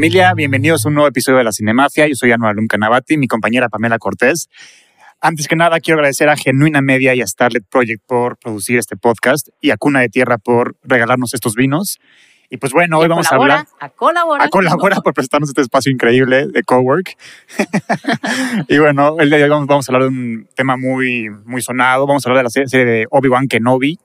Familia, bienvenidos a un nuevo episodio de La Cinemafia. Yo soy Anual Canavati, mi compañera Pamela Cortés. Antes que nada, quiero agradecer a Genuina Media y a Starlet Project por producir este podcast y a Cuna de Tierra por regalarnos estos vinos. Y pues bueno, hoy vamos a hablar. A colaborar. A colaborar por prestarnos este espacio increíble de cowork. y bueno, el día de hoy vamos a hablar de un tema muy, muy sonado. Vamos a hablar de la serie de Obi-Wan Kenobi.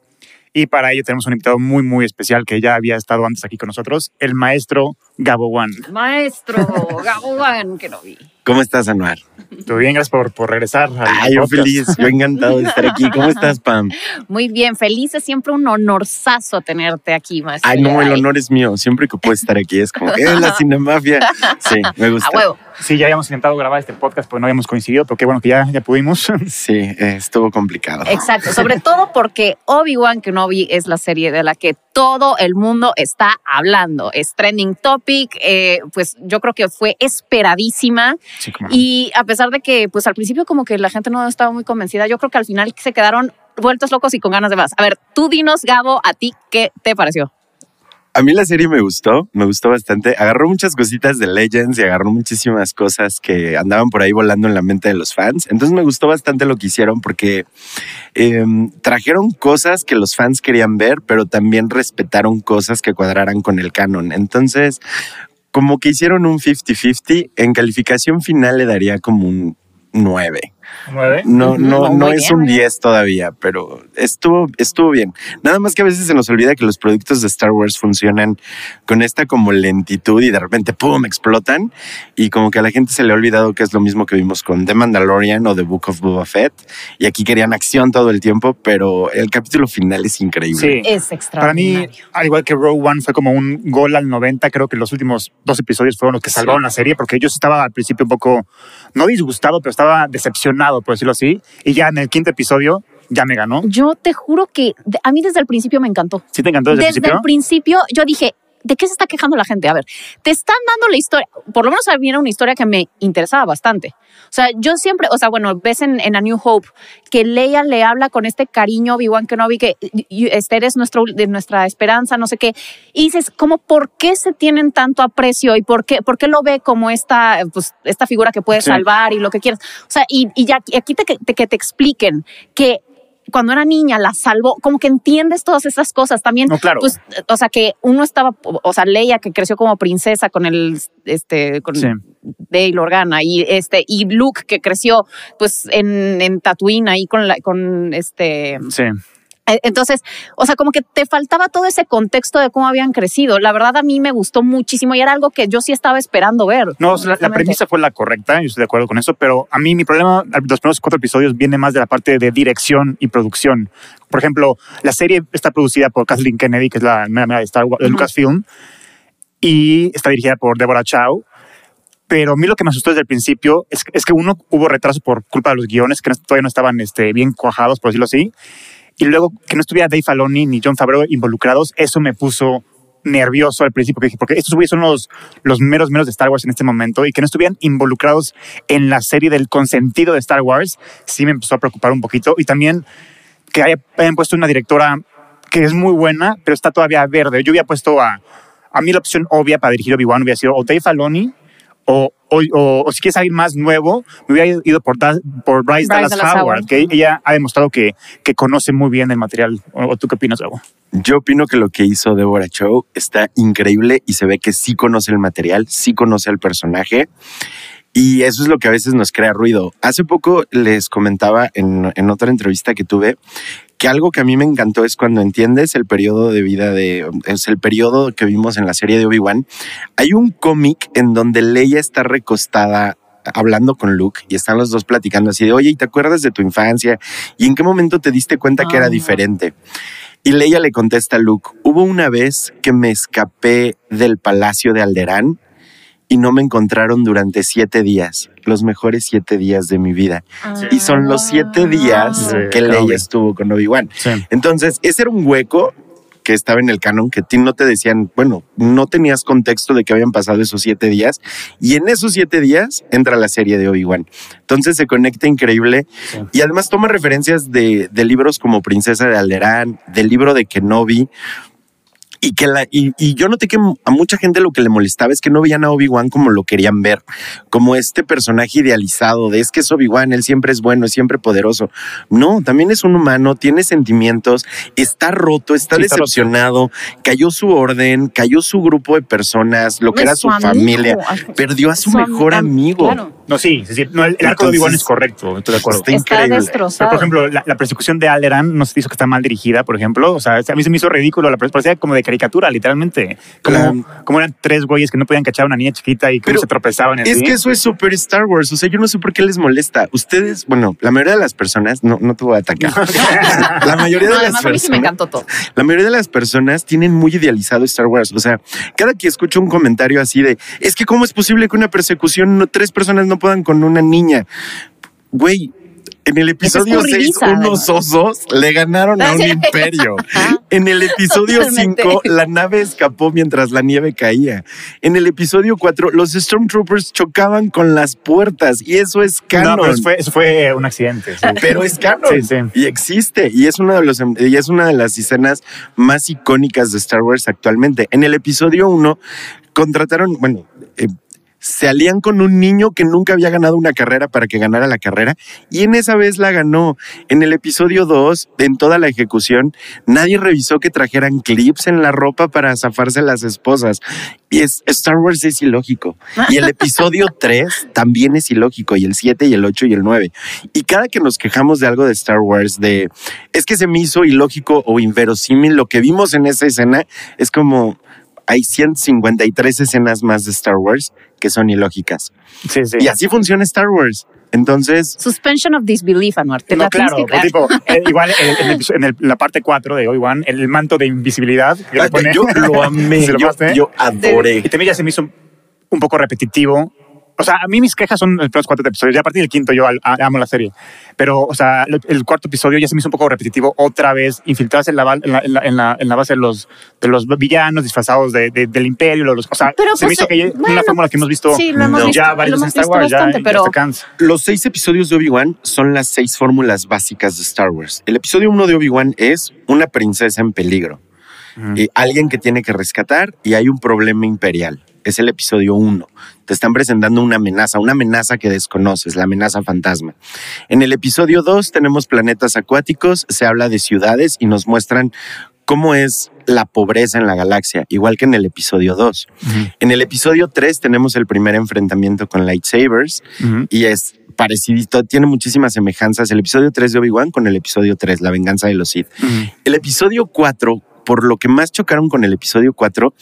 Y para ello tenemos un invitado muy, muy especial que ya había estado antes aquí con nosotros, el maestro Gabo Wan. Maestro Gabo Wan Kenobi. ¿Cómo estás, Anuar? Todo bien, gracias por, por regresar. Ay, yo feliz, yo encantado de estar aquí. ¿Cómo estás, Pam? Muy bien, feliz. Es siempre un honorzazo tenerte aquí, maestro. Ay, no, el honor es mío. Siempre que puedo estar aquí es como, es la cinemafia. Sí, me gusta. A huevo. Sí, ya habíamos intentado grabar este podcast, pero no habíamos coincidido, pero qué bueno que ya, ya pudimos. Sí, eh, estuvo complicado. Exacto, sobre todo porque Obi-Wan Kenobi es la serie de la que todo el mundo está hablando. Es trending eh, pues yo creo que fue esperadísima. Sí, Y a pesar de que, pues al principio como que la gente no estaba muy convencida, yo creo que al final se quedaron vueltos locos y con ganas de más. A ver, tú dinos, Gabo, ¿a ti qué te pareció? A mí la serie me gustó, me gustó bastante. Agarró muchas cositas de Legends y agarró muchísimas cosas que andaban por ahí volando en la mente de los fans. Entonces me gustó bastante lo que hicieron porque em, trajeron cosas que los fans querían ver, pero también respetaron cosas que cuadraran con el canon. Entonces, como que hicieron un 50-50, en calificación final le daría como un 9. ¿Nueve? No, no, no, es bien, un muy bien. 10 todavía, pero estuvo, estuvo bien. Nada más que a veces se nos olvida que los productos de Star Wars funcionan con esta como lentitud y de repente, ¡pum!, explotan. Y como que a la gente se le ha olvidado que es lo mismo que vimos con The Mandalorian o The Book of Boba Fett. Y aquí querían acción todo el tiempo, pero el capítulo final es increíble. Sí. Es Para mí, extraordinario. al igual que Rogue One, fue como un gol al 90. Creo que los últimos dos episodios fueron los que Sí. salvaron la serie, porque yo sí estaba al principio un poco, no disgustado, pero estaba decepcionado, por decirlo así. Y ya en el quinto episodio ya me ganó. Yo te juro que a mí desde el principio me encantó. ¿Sí te encantó desde, el principio? principio yo dije, ¿de qué se está quejando la gente? A ver, te están dando la historia, por lo menos a mí era una historia que me interesaba bastante. O sea, yo siempre, o sea, bueno, ves en, en A New Hope que Leia le habla con este cariño Obi-Wan Kenobi que este eres nuestro, de nuestra esperanza, no sé qué. Y dices, ¿cómo por qué se tienen tanto aprecio y por qué, por qué lo ve como esta, pues, esta figura que puede Sí. salvar y lo que quieras? O sea, y, y ya aquí te, te- que te expliquen que cuando era niña la salvó, como que entiendes todas esas cosas también. No, claro. Pues, o sea, que uno estaba, o sea, Leia que creció como princesa con el, este, con Sí. Bail Organa y este, y Luke que creció, pues, en, en Tatooine ahí con la, con este, Sí. Eh, entonces, o sea, como que te faltaba todo ese contexto de cómo habían crecido. La verdad a mí me gustó muchísimo y era algo que yo sí estaba esperando ver. No, la, la premisa fue la correcta, yo estoy de acuerdo con eso, pero a mí mi problema, los primeros cuatro episodios, viene más de la parte de dirección y producción. Por ejemplo, la serie está producida por Kathleen Kennedy, que es la mera mera de Star Wars, de Ujú. Lucasfilm, y está dirigida por Deborah Chow. Pero a mí lo que me asustó desde el principio es, es que uno hubo retraso por culpa de los guiones, que no- todavía no estaban este, bien cuajados, por decirlo así. Y luego que no estuviera Dave Filoni ni John Favreau involucrados, eso me puso nervioso al principio, porque dije, porque estos güeyes son los, los meros meros de Star Wars en este momento y que no estuvieran involucrados en la serie del consentido de Star Wars, sí me empezó a preocupar un poquito. Y también que haya- hayan puesto una directora que es muy buena, pero está todavía verde. Yo había puesto a, a mí la opción obvia para dirigir Obi-Wan hubiera sido o Dave Filoni o, o, o- o si quieres alguien más nuevo, me hubiera ido por, Da- por Bryce, Bryce Dallas, Dallas Howard, Howard. que ella ha demostrado que, que conoce muy bien el material. ¿O, o tú qué opinas, Gabo? Yo opino que lo que hizo Deborah Chow está increíble y se ve que sí conoce el material, sí conoce al personaje. Y eso es lo que a veces nos crea ruido. Hace poco les comentaba en, en otra entrevista que tuve que algo que a mí me encantó es cuando entiendes el periodo de vida de, es el periodo que vimos en la serie de Obi-Wan. Hay un cómic en donde Leia está recostada hablando con Luke y están los dos platicando así de, oye, ¿y te acuerdas de tu infancia? ¿Y en qué momento te diste cuenta que era Ah. diferente? Y Leia le contesta a Luke, hubo una vez que me escapé del palacio de Alderaan y no me encontraron durante siete días, los mejores siete días de mi vida. Y son los siete días Ah. que De Leia estuvo con Obi-Wan. Sí. Entonces, ese era un hueco que estaba en el canon, que ti no te decían, bueno, no tenías contexto de que habían pasado esos siete días, y en esos siete días entra la serie de Obi-Wan. Entonces se conecta increíble, Sí. y además toma referencias de, de libros como Princesa de Alderaan, del libro de Kenobi, y que la, y, y, yo noté que a mucha gente lo que le molestaba es que no veían a Obi-Wan como lo querían ver, como este personaje idealizado de es que es Obi-Wan, él siempre es bueno, es siempre poderoso. No, también es un humano, tiene sentimientos, está roto, está Sí, está decepcionado, cayó su orden, cayó su grupo de personas, lo que era su, amigo. familia, perdió a su, mejor am- amigo. Claro. No, sí, sí, sí. No, el, el arco de Obi-Wan Entonces, es correcto, estoy de acuerdo. está Está increíble. destrozado. Pero, por ejemplo, la, la persecución de Alderan no se hizo que está mal dirigida, por ejemplo. O sea, a mí se me hizo ridículo. La parecía como de caricatura, literalmente. Como, como eran tres güeyes que no podían cachar a una niña chiquita y que se tropezaban. Es que eso es super Star Wars. O sea, yo no sé por qué les molesta. Ustedes, bueno, la mayoría de las personas, no, no te voy a atacar. la mayoría No, de las además a mí sí me personas, encantó todo. la mayoría de las personas tienen muy idealizado Star Wars. O sea, cada que escucho un comentario así de, es que cómo es posible que una persecución, no, tres personas no puedan con una niña. Güey, en el episodio 6, escurridiza, unos osos le ganaron a un Sí. imperio. En el episodio Totalmente. 5, la nave escapó mientras la nieve caía. En el episodio 4, los Stormtroopers chocaban con las puertas y eso es No, canon. pero eso fue, eso fue un accidente. sí. Pero es canon Sí, sí. y existe y es una de los y es una de las escenas más icónicas de Star Wars actualmente. En el episodio 1 contrataron, bueno, eh, se alían con un niño que nunca había ganado una carrera para que ganara la carrera y en esa vez la ganó. En el episodio 2, en toda la ejecución, nadie revisó que trajeran clips en la ropa para zafarse las esposas. Y es, Star Wars es ilógico. Y el episodio 3 también es ilógico, y el 7 y el 8 y el 9. Y cada que nos quejamos de algo de Star Wars, de es que se me hizo ilógico o inverosímil, lo que vimos en esa escena es como hay 153 escenas más de Star Wars que son ilógicas. Sí, sí. Y así funciona Star Wars. Entonces, Suspension of disbelief, Anuar. Te No, claro, que pues, creer. tipo, eh, igual en, en el en el- la parte 4 de Obi-Wan, el manto de invisibilidad que le pone. yo lo amé, ¿Se lo yo, amaste? yo adoré. Y también ya se me hizo un poco repetitivo. O sea, a mí mis quejas son los primeros cuatro episodios. Ya a partir del quinto yo amo la serie. Pero, o sea, el, cuarto episodio ya se me hizo un poco repetitivo. Otra vez, infiltrarse en la, en la, en la, en la- base de los, de los villanos disfrazados de, de- del imperio. Los, o sea, Pero, se me pues, hizo que ya- bueno, una fórmula que hemos visto sí, lo hemos No. visto, ya lo varios en hemos Star visto Wars. Ya, bastante, ya pero se cansa. Los seis episodios de Obi-Wan son las seis fórmulas básicas de Star Wars. El episodio uno de Obi-Wan es una princesa en peligro. y alguien que tiene que rescatar y hay un problema imperial. Es el episodio uno. Te están presentando una amenaza, una amenaza que desconoces, la amenaza fantasma. En el episodio 2 tenemos planetas acuáticos, se habla de ciudades y nos muestran cómo es la pobreza en la galaxia, igual que en el episodio 2. En el episodio 3 tenemos el primer enfrentamiento con lightsabers y es parecidito, tiene muchísimas semejanzas el episodio 3 de Obi-Wan con el episodio 3, La venganza de los Sith. El episodio 4, por lo que más chocaron con el episodio 4,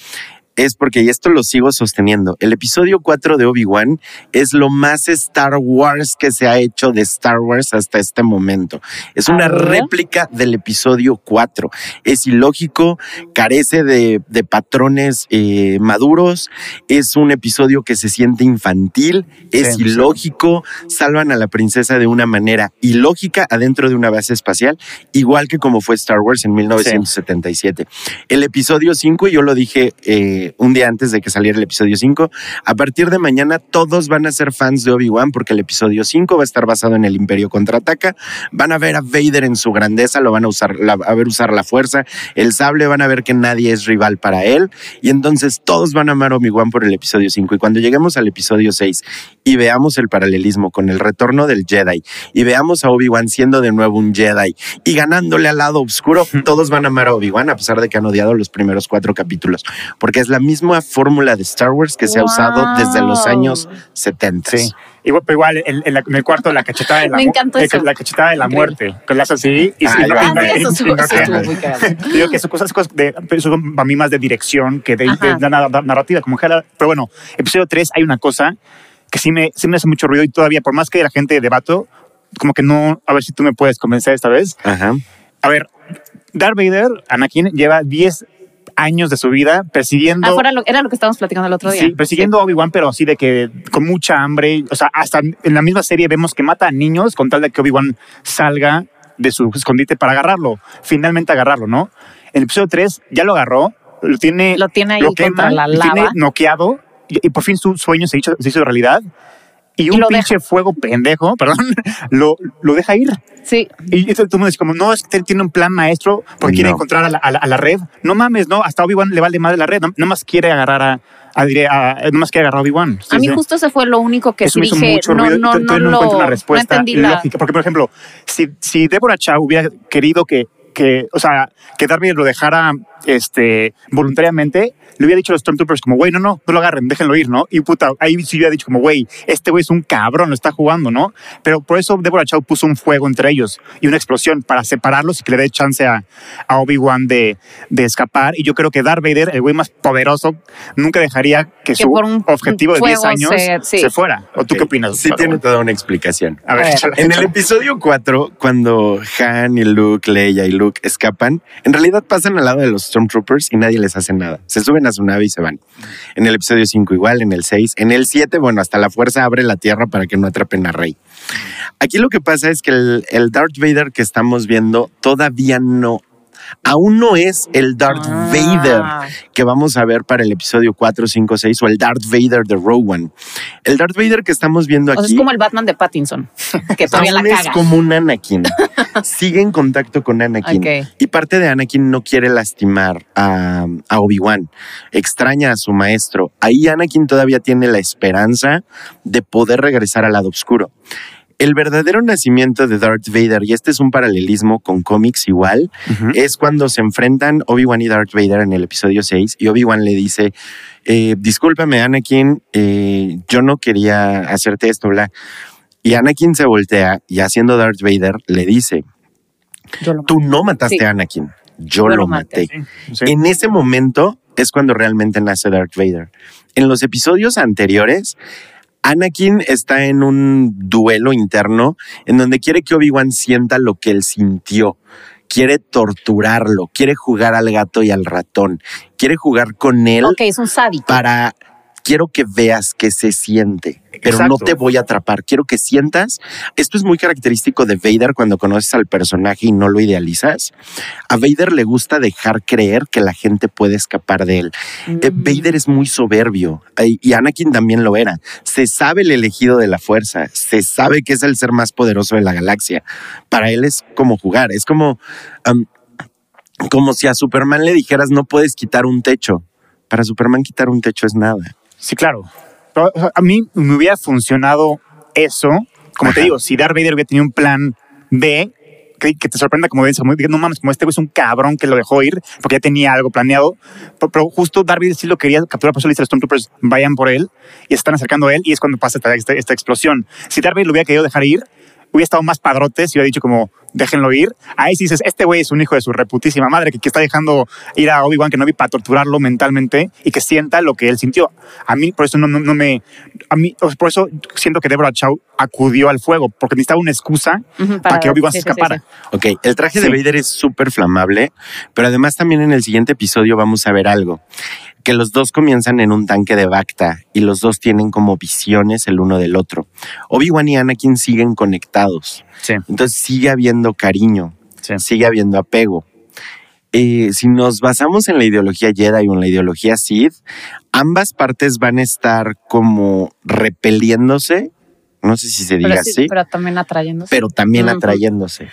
es porque, y esto lo sigo sosteniendo, el episodio 4 de Obi-Wan es lo más Star Wars que se ha hecho de Star Wars hasta este momento. Es una ver. réplica del episodio 4. Es ilógico, carece de, de patrones eh, maduros, es un episodio que se siente infantil, es Sí, sí. ilógico, salvan a la princesa de una manera ilógica adentro de una base espacial, igual que como fue Star Wars en 1977. El episodio 5, y yo lo dije eh, un día antes de que saliera el episodio 5, a partir de mañana todos van a ser fans de Obi-Wan porque el episodio 5 va a estar basado en el Imperio Contraataca, van a ver a Vader en su grandeza, lo van a usar, la- a ver usar la fuerza, el sable, van a ver que nadie es rival para él, y entonces todos van a amar a Obi-Wan por el episodio 5. Y cuando lleguemos al episodio 6 y veamos el paralelismo con el retorno del Jedi y veamos a Obi-Wan siendo de nuevo un Jedi y ganándole al lado oscuro, todos van a amar a Obi-Wan a pesar de que han odiado los primeros cuatro capítulos, porque es la misma fórmula de Star Wars que se ha usado desde los Wow. años 70. Sí. Igual, pero igual en, en la- en el cuarto la cachetada de la Me encantó eh, eso. La cachetada de la muerte. Que la hace así y Ah, y- ya. y- Ah, y- sí, eso eso muy cagado. Digo que son cosas, cosas de, pero son para mí más de dirección que de, de- de na- narrativa. Como que era- pero bueno, episodio 3 hay una cosa que sí me, sí me hace mucho ruido y todavía, por más que la gente debato, como que no, a ver si tú me puedes convencer esta vez. Ajá. A ver, Darth Vader, Anakin, lleva 10 años de su vida persiguiendo... Ah, lo- era lo que estábamos platicando el otro día. Sí, persiguiendo a Obi-Wan, pero así de que con mucha hambre. O sea, hasta en la misma serie vemos que mata a niños con tal de que Obi-Wan salga de su escondite para agarrarlo. Finalmente agarrarlo, ¿no? En el episodio 3 ya lo agarró, lo tiene, Lo tiene ahí contra la lo tiene lava. noqueado y, y por fin su sueño se hizo, se hizo realidad. Y un pinche fuego pendejo, perdón, lo, lo deja ir. Sí. Y esto tú me dices como, no, es que él tiene un plan maestro porque quiere No. encontrar a la, a la- a la red. No mames, no, hasta Obi-Wan le vale más de la red, no, más quiere agarrar a, a, a- no más quiere agarrar a Obi-Wan. A mí Sí, sí. justo ese fue lo único que Eso sí me hizo dije, mucho no, ruido no, to- no, no encuentro una no respuesta entendí la... lógica. Porque, por ejemplo, si, si Deborah Chow hubiera querido que, que, o sea, que Vader lo dejara este, voluntariamente, le hubiera dicho a los Stormtroopers como, güey, no, no, no lo agarren, déjenlo ir, ¿no? Y puta, ahí sí hubiera dicho como, güey, este güey es un cabrón, lo está jugando, ¿no? Pero por eso Deborah Chow puso un fuego entre ellos y una explosión para separarlos y que le dé chance a, a Obi-Wan de, de escapar. Y yo creo que Darth Vader, el güey más poderoso, nunca dejaría que, Que su un objetivo de 10 fuego años se- sí. se fuera. ¿O tú Ok, qué opinas? Sí, tiene toda una explicación. A ver, A ver. En el episodio 4, cuando Han y Luke, Leia y Luke escapan, en realidad pasan al lado de los Stormtroopers y nadie les hace nada. Se suben a su nave y se van. En el episodio 5 igual, en el 6. En el 7, bueno, hasta la fuerza abre la tierra para que no atrapen a Rey. Aquí lo que pasa es que el, el Darth Vader que estamos viendo todavía no... Aún no es el Darth Ah. Vader que vamos a ver para el episodio 4, 5, 6 o el Darth Vader de Rogue One. El Darth Vader que estamos viendo O sea, aquí es como el Batman de Pattinson, que todavía la aún es caga. como un Anakin. Sigue en contacto con Anakin. Y parte de Anakin no quiere lastimar a, a Obi-Wan. Extraña a su maestro. Ahí Anakin todavía tiene la esperanza de poder regresar al lado oscuro. El verdadero nacimiento de Darth Vader, y este es un paralelismo con cómics igual, es cuando se enfrentan Obi-Wan y Darth Vader en el episodio 6 y Obi-Wan le dice, eh, discúlpame Anakin, eh, yo no quería hacerte esto, bla. Y Anakin se voltea y haciendo Darth Vader le dice, Yo lo- tú no mataste Sí. a Anakin, yo, lo maté. Sí, sí. En ese momento es cuando realmente nace Darth Vader. En los episodios anteriores, Anakin está en un duelo interno en donde quiere que Obi-Wan sienta lo que él sintió. Quiere torturarlo, quiere jugar al gato y al ratón, quiere jugar con él Ok, es un sádico. para quiero que veas que se siente, pero no te voy a atrapar. Quiero que sientas. Esto es muy característico de Vader cuando conoces al personaje y no lo idealizas. A Vader le gusta dejar creer que la gente puede escapar de él. Eh, Mm. Vader es muy soberbio eh, y Anakin también lo era. Se sabe el elegido de la fuerza, se sabe que es el ser más poderoso de la galaxia. Para él es como jugar, es como, como si a Superman le dijeras no puedes quitar un techo. Para Superman quitar un techo es nada. Sí, claro. Pero, o sea, a mí me hubiera funcionado eso, como te digo, si Darth Vader hubiera tenido un plan B, que, que te sorprenda como dices, no mames, como este güey es un cabrón que lo dejó ir porque ya tenía algo planeado, pero, pero justo Darth Vader sí lo quería capturar, por eso le dice a los Stormtroopers, vayan por él, y se están acercando a él, y es cuando pasa esta, esta, esta explosión. Si Darth Vader lo hubiera querido dejar ir, hubiera estado más padrote si hubiera dicho como, déjenlo ir. Ahí sí dices, este güey es un hijo de su reputísima madre que, que está dejando ir a Obi-Wan Kenobi para torturarlo mentalmente y que sienta lo que él sintió. A mí, por eso no, no, no me. A mí, por eso siento que Deborah Chow acudió al fuego, porque necesitaba una excusa para, que Obi-Wan sí, se sí, sí, escapara. sí. Ok, el traje de. Vader es súper flamable, pero además también en el siguiente episodio vamos a ver algo, que los dos comienzan en un tanque de Bacta y los dos tienen como visiones el uno del otro. Obi-Wan y Anakin siguen conectados, Sí, entonces sigue habiendo cariño, sí. sigue habiendo apego. Eh, si nos basamos en la ideología Jedi o en la ideología Sith, ambas partes van a estar como repeliéndose, no sé si se diga Pero, sí, así, pero también atrayéndose. pero también atrayéndose.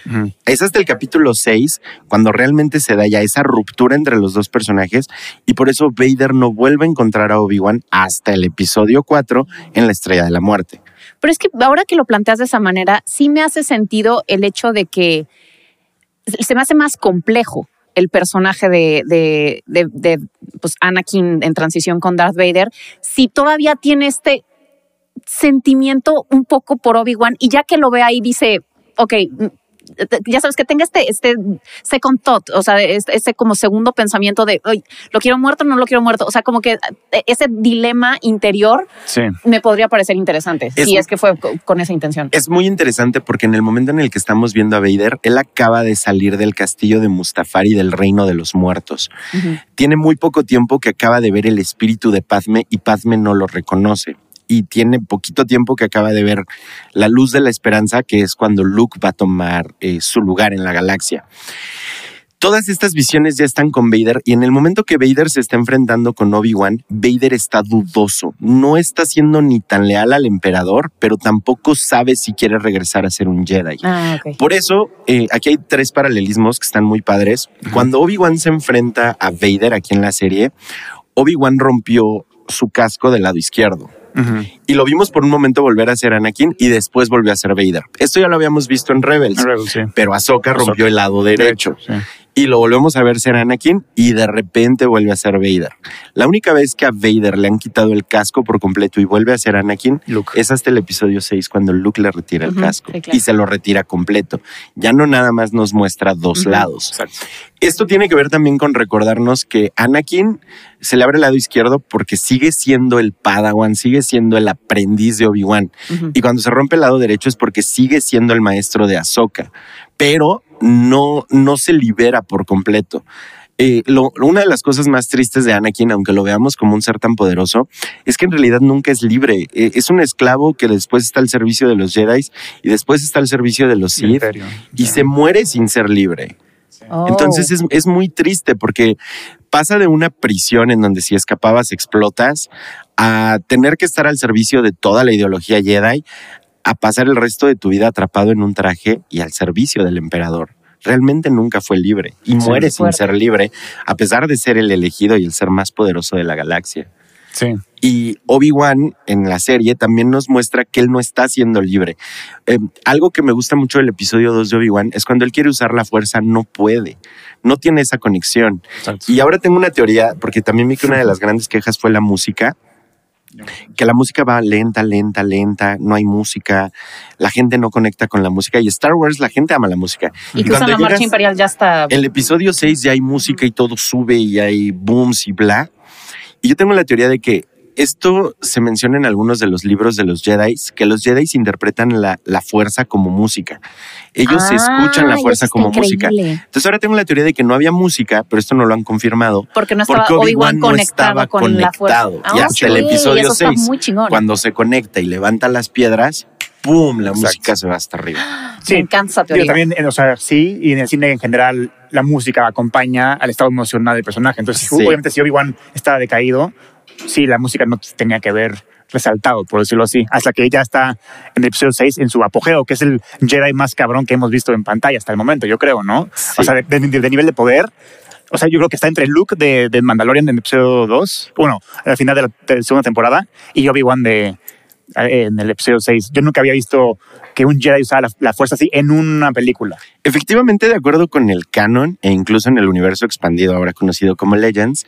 Es hasta el capítulo 6 cuando realmente se da ya esa ruptura entre los dos personajes y por eso Vader no vuelve a encontrar a Obi-Wan hasta el episodio 4 en la Estrella de la Muerte. Pero es que ahora que lo planteas de esa manera, sí me hace sentido el hecho de que se me hace más complejo el personaje de, de, de, de, pues Anakin en transición con Darth Vader, si todavía tiene este sentimiento un poco por Obi-Wan y ya que lo ve ahí dice, ok, ya sabes que tenga este, este second thought, o sea, este, este como segundo pensamiento de, "Ay, ¿lo quiero muerto no lo quiero muerto? O sea, como que eh, ese dilema interior Sí. me podría parecer interesante Es- si es que fue co- con esa intención. Es muy interesante porque en el momento en el que estamos viendo a Vader, él acaba de salir del castillo de Mustafar y del reino de los muertos. Tiene muy poco tiempo que acaba de ver el espíritu de Padme y Padme no lo reconoce. Y tiene poquito tiempo que acaba de ver la luz de la esperanza, que es cuando Luke va a tomar eh, su lugar en la galaxia. Todas estas visiones ya están con Vader y en el momento que Vader se está enfrentando con Obi-Wan, Vader está dudoso. No está siendo ni tan leal al emperador, pero tampoco sabe si quiere regresar a ser un Jedi. Ah. Por eso, eh, aquí hay tres paralelismos que están muy padres. Cuando Obi-Wan se enfrenta a Vader aquí en la serie, Obi-Wan rompió su casco del lado izquierdo. Y lo vimos por un momento volver a ser Anakin y después volvió a ser Vader. Esto ya lo habíamos visto en Rebels, Rebels, sí. pero Ahsoka Ahsoka. rompió el lado derecho. Sí. Y lo volvemos a ver ser Anakin y de repente vuelve a ser Vader. La única vez que a Vader le han quitado el casco por completo y vuelve a ser Anakin Luke. es hasta el episodio 6 cuando Luke le retira el casco sí, claro. y se lo retira completo. Ya no nada más nos muestra dos lados. Exacto. Esto tiene que ver también con recordarnos que Anakin se le abre el lado izquierdo porque sigue siendo el Padawan, sigue siendo el aprendiz de Obi-Wan. Y cuando se rompe el lado derecho es porque sigue siendo el maestro de Ahsoka, pero no, no se libera por completo. Eh, lo- una de las cosas más tristes de Anakin, aunque lo veamos como un ser tan poderoso, es que en realidad nunca es libre. Eh, es un esclavo que después está al servicio de los Jedi y después está al servicio de los Sith y se muere sin ser libre. Oh. Entonces es, es muy triste porque pasa de una prisión en donde si escapabas explotas a tener que estar al servicio de toda la ideología Jedi, a pasar el resto de tu vida atrapado en un traje y al servicio del emperador. Realmente nunca fue libre y muere sin ser libre, a pesar de ser el elegido y el ser más poderoso de la galaxia. Sí. Y Obi-Wan en la serie también nos muestra que él no está siendo libre. Eh, algo que me gusta mucho del episodio 2 de Obi-Wan es cuando él quiere usar la fuerza, no puede, no tiene esa conexión. Exacto. Y ahora tengo una teoría, porque también vi que una de las grandes quejas fue la música, que la música va lenta, lenta, lenta, no hay música, la gente no conecta con la música y Star Wars la gente ama la música. y que usan cuando la marcha imperial ya está. el episodio 6 ya hay música y todo sube y hay booms y bla. Y yo tengo la teoría de que esto se menciona en algunos de los libros de los Jedi, que los Jedi interpretan la, la fuerza como música. Ellos Ah, escuchan la fuerza está como música. Entonces ahora tengo la teoría de que no había música, pero esto no lo han confirmado. Porque no estaba Porque Obi-Wan Obi-Wan no estaba conectado con la fuerza. conectado. Y Ah, hasta el episodio eso está 6, muy chingón. Cuando se conecta y levanta las piedras, ¡pum! La Exacto. música se va hasta arriba. Sí. Me encanta teoría. también, eh, o sea, sí, y en el cine en general, la música acompaña al estado emocional del personaje. Entonces, Sí. obviamente, si Obi-Wan estaba decaído, sí, la música no tenía que ver resaltado, por decirlo así, hasta que ya está en el episodio 6 en su apogeo, que es el Jedi más cabrón que hemos visto en pantalla hasta el momento, yo creo, ¿no? Sí. O sea, de, de- de nivel de poder. O sea, yo creo que está entre Luke de, de Mandalorian en el episodio 2, bueno, al final de la de segunda temporada, y Obi-Wan de en el episodio 6. Yo nunca había visto que un Jedi usara la, la fuerza así en una película. Efectivamente, de acuerdo con el canon e incluso en el universo expandido, ahora conocido como Legends,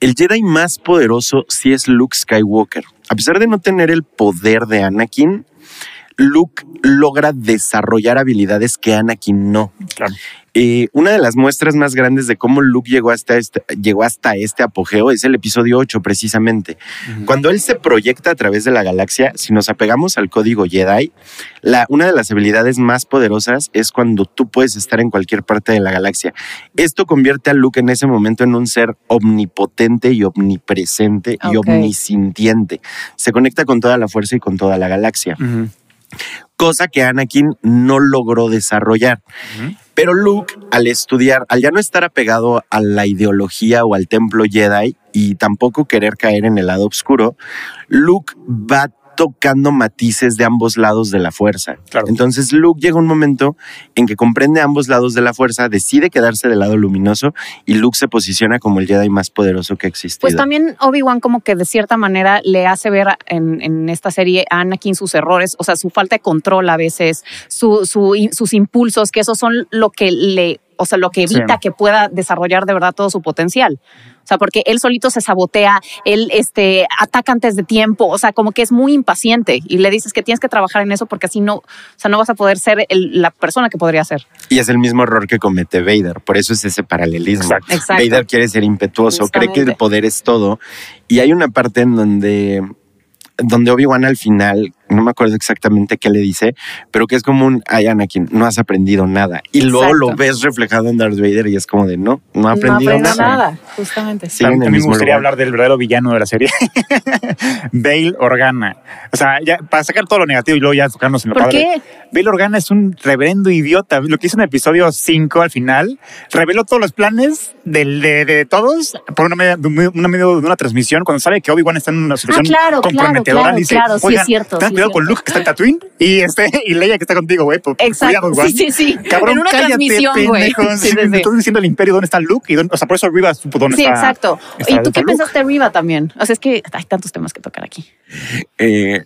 el Jedi más poderoso sí es Luke Skywalker. A pesar de no tener el poder de Anakin, Luke logra desarrollar habilidades que Anakin no. Claro. Eh, una de las muestras más grandes de cómo Luke llegó hasta este, llegó hasta este apogeo es el episodio 8, precisamente. Cuando él se proyecta a través de la galaxia, si nos apegamos al código Jedi, la, una de las habilidades más poderosas es cuando tú puedes estar en cualquier parte de la galaxia. Esto convierte a Luke en ese momento en un ser omnipotente y omnipresente y omnisintiente. Se conecta con toda la fuerza y con toda la galaxia. Cosa que Anakin no logró desarrollar. Pero Luke, al estudiar, al ya no estar apegado a la ideología o al templo Jedi y tampoco querer caer en el lado oscuro, Luke va tocando matices de ambos lados de la fuerza. Claro. Entonces Luke llega un momento en que comprende ambos lados de la fuerza, decide quedarse del lado luminoso y Luke se posiciona como el Jedi más poderoso que ha existido. Pues también Obi-Wan como que de cierta manera le hace ver en, en esta serie a Anakin sus errores, o sea, su falta de control a veces, su, su- sus impulsos, que esos son lo que le, o sea, lo que evita Sí. que pueda desarrollar de verdad todo su potencial. O sea, porque él solito se sabotea, él este, ataca antes de tiempo, o sea, como que es muy impaciente y le dices que tienes que trabajar en eso porque así no, o sea, no vas a poder ser el- la persona que podría ser. Y es el mismo error que comete Vader, por eso es ese paralelismo. Exacto. Exacto. Vader quiere ser impetuoso, cree que el poder es todo. Y hay una parte en donde, donde Obi-Wan al final no me acuerdo exactamente qué le dice, pero que es como un, ay Anakin, no has aprendido nada. Y luego lo ves reflejado en Darth Vader y es como de, no, no ha No aprendido aprendo nada. nada, justamente. Sí. Siguen en el También me mismo gustaría lugar. hablar del verdadero villano de la serie, Bail Organa. O sea, ya, para sacar todo lo negativo y luego ya enfocarnos en lo ¿Por padre. qué? Bail Organa es un reverendo idiota. Lo que hizo en el episodio 5 al final, reveló todos los planes del- de, de todos por una de un- una medio de una transmisión cuando sabe que Obi-Wan está en una situación Ah, claro, claro, comprometedora. claro, dice, claro, sí "Oigan, es cierto, sí cuidado con cierto". Luke que está en Tatooine y, este, y Leia que está contigo, güey. Exacto. Cuidado, güey. Sí, sí, sí. Cabrón, en una cállate, transmisión, güey. Sí, sí, Me sí. estás diciendo al imperio dónde está Luke y dónde, o sea, por eso Rivas supo dónde Sí, está. exacto. está- ¿Y tú qué Luke. pensaste de Riva también? O sea, es que hay tantos temas que tocar aquí. Eh,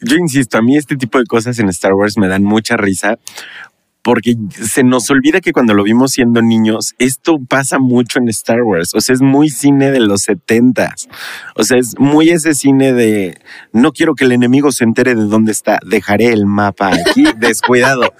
yo insisto, a mí este tipo de cosas en Star Wars me dan mucha risa porque se nos olvida que cuando lo vimos siendo niños, esto pasa mucho en Star Wars. O sea, es muy cine de los setentas. O sea, es muy ese cine de no quiero que el enemigo se entere de dónde está. Dejaré el mapa aquí, descuidado.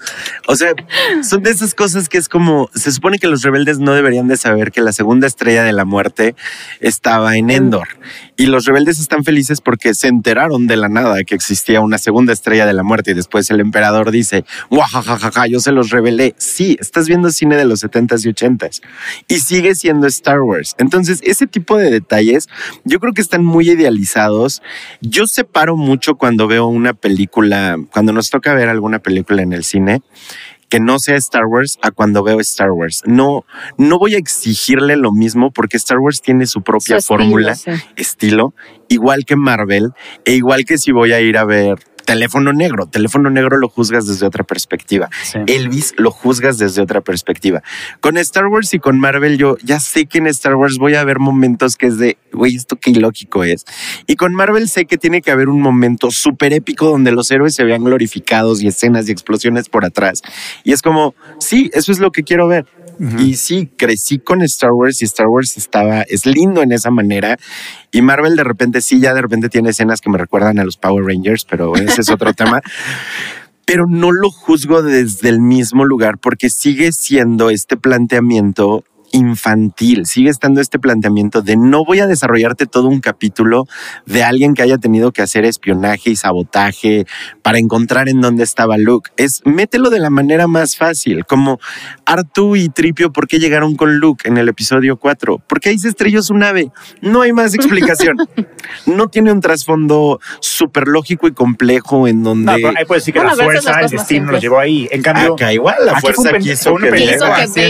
O sea, son de esas cosas que es como, se supone que los rebeldes no deberían de saber que la segunda estrella de la muerte estaba en Endor. Y los rebeldes están felices porque se enteraron de la nada que existía una segunda estrella de la muerte y después el emperador dice, guajajajaja, yo se los revelé. Sí, estás viendo cine de los 70s y 80s y sigue siendo Star Wars. Entonces, ese tipo de detalles yo creo que están muy idealizados. Yo separo mucho cuando veo una película, cuando nos toca ver alguna película en el cine que no sea Star Wars a cuando veo Star Wars. No, no voy a exigirle lo mismo porque Star Wars tiene su propia Su estilo, fórmula, sí. estilo, igual que Marvel e igual que si voy a ir a ver Teléfono Negro. Teléfono Negro lo juzgas desde otra perspectiva. Sí. Elvis lo juzgas desde otra perspectiva. Con Star Wars y con Marvel yo ya sé que en Star Wars voy a ver momentos que es de, güey, esto qué ilógico es. Y con Marvel sé que tiene que haber un momento súper épico donde los héroes se vean glorificados y escenas y explosiones por atrás. Y es como, sí, eso es lo que quiero ver. Y sí, crecí con Star Wars y Star Wars estaba, es lindo en esa manera. Y Marvel de repente sí, ya de repente tiene escenas que me recuerdan a los Power Rangers, pero ese es otro tema. Pero no lo juzgo desde el mismo lugar porque sigue siendo este planteamiento infantil, sigue estando este planteamiento de no voy a desarrollarte todo un capítulo de alguien que haya tenido que hacer espionaje y sabotaje para encontrar en dónde estaba Luke. Es mételo de la manera más fácil, como Artu y Tripio, ¿por qué llegaron con Luke en el episodio 4? Porque ahí se estrelló su nave. No hay más explicación. no tiene un trasfondo súper lógico y complejo en donde... No, pero ahí puedes decir que Bueno, la a fuerza, el destino nos simples. llevó ahí. En cambio, Acá igual la fuerza quiso que que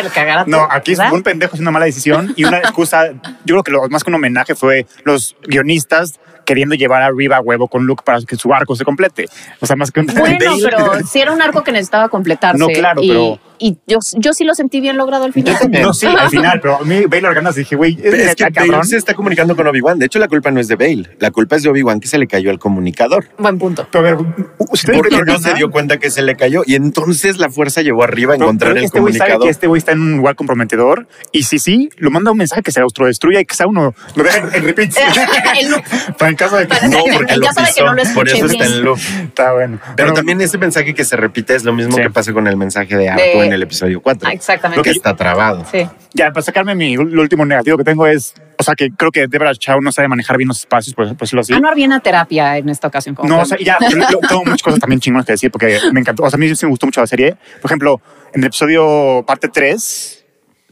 el cagarato. No, aquí fue un pendejo haciendo una mala decisión y una excusa. Yo creo que lo más que un homenaje fue los guionistas queriendo llevar arriba a huevo con Luke para que su arco se complete. O sea, más que un Bueno, pero sí era un arco que necesitaba completarse. No, claro, y, pero- Y yo, yo sí lo sentí bien logrado al final. No, sí, al final, pero a mí Baylor ganas dije, güey, es, Pero es que cabrón. Bale se está comunicando con Obi-Wan. De hecho, la culpa no es de Bale. La culpa es de Obi-Wan que se le cayó el comunicador. Buen punto. Pero a ver, usted Porque no se dio cuenta que se le cayó. Y entonces la fuerza llevó arriba a pero- encontrar pero el este güey sabe comunicador. que este güey está en un lugar comprometedor y si sí, lo manda un mensaje que se autodestruya y que sea uno lo deja en, en repeat. El loop. Para en caso de que No, porque En lo caso de que pisó. no lo por eso está en loop. está bueno. Pero también ese mensaje que se repite es lo mismo Sí. que pasa con el mensaje de Arto De- en el episodio 4. Ah, exactamente. Que está trabado. Sí. Ya, para sacarme mi lo último negativo que tengo es, o sea, que creo que Deborah Chow no sabe manejar bien los espacios, por decirlo así. Anuar viene a terapia en esta ocasión. como No, o sea, ya, tengo muchas cosas también chingonas que decir porque me encantó. O sea, a mí sí me gustó mucho la serie. Por ejemplo, en el episodio parte 3,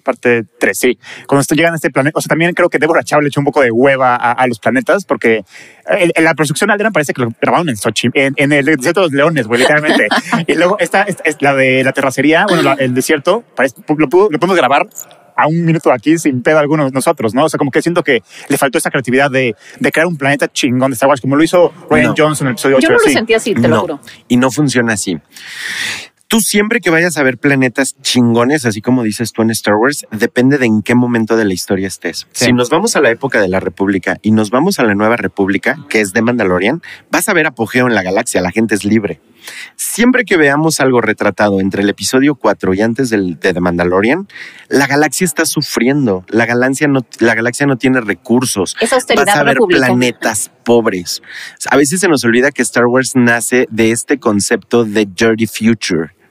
parte 3, sí, cuando esto- llegan a este planeta, o sea, también creo que Deborah Chow le echó un poco de hueva a, a los planetas porque en, en la producción de Alderan parece que lo grabaron en Sochi, en, en el desierto de los leones, güey, literalmente. y luego esta, esta es la de la terracería, bueno, la- el desierto, parece, lo, pudo- lo podemos grabar a un minuto aquí sin pedo alguno de nosotros, ¿no? O sea, como que siento que le faltó esa creatividad de, de crear un planeta chingón de Star Wars, como lo hizo Ryan No. Johnson en el episodio 8. Yo no lo así. sentí así, te lo no, juro. y no funciona así. Tú siempre que vayas a ver planetas chingones, así como dices tú en Star Wars, depende de en qué momento de la historia estés. Sí. Si nos vamos a la época de la República y nos vamos a la Nueva República, que es de Mandalorian, vas a ver apogeo en la galaxia, la gente es libre. Siempre que veamos algo retratado entre el episodio 4 y antes del, de The Mandalorian, la galaxia está sufriendo, la galaxia no, la galaxia no tiene recursos, Esa austeridad vas a ver planetas pobres. A veces se nos olvida que Star Wars nace de este concepto de dirty future.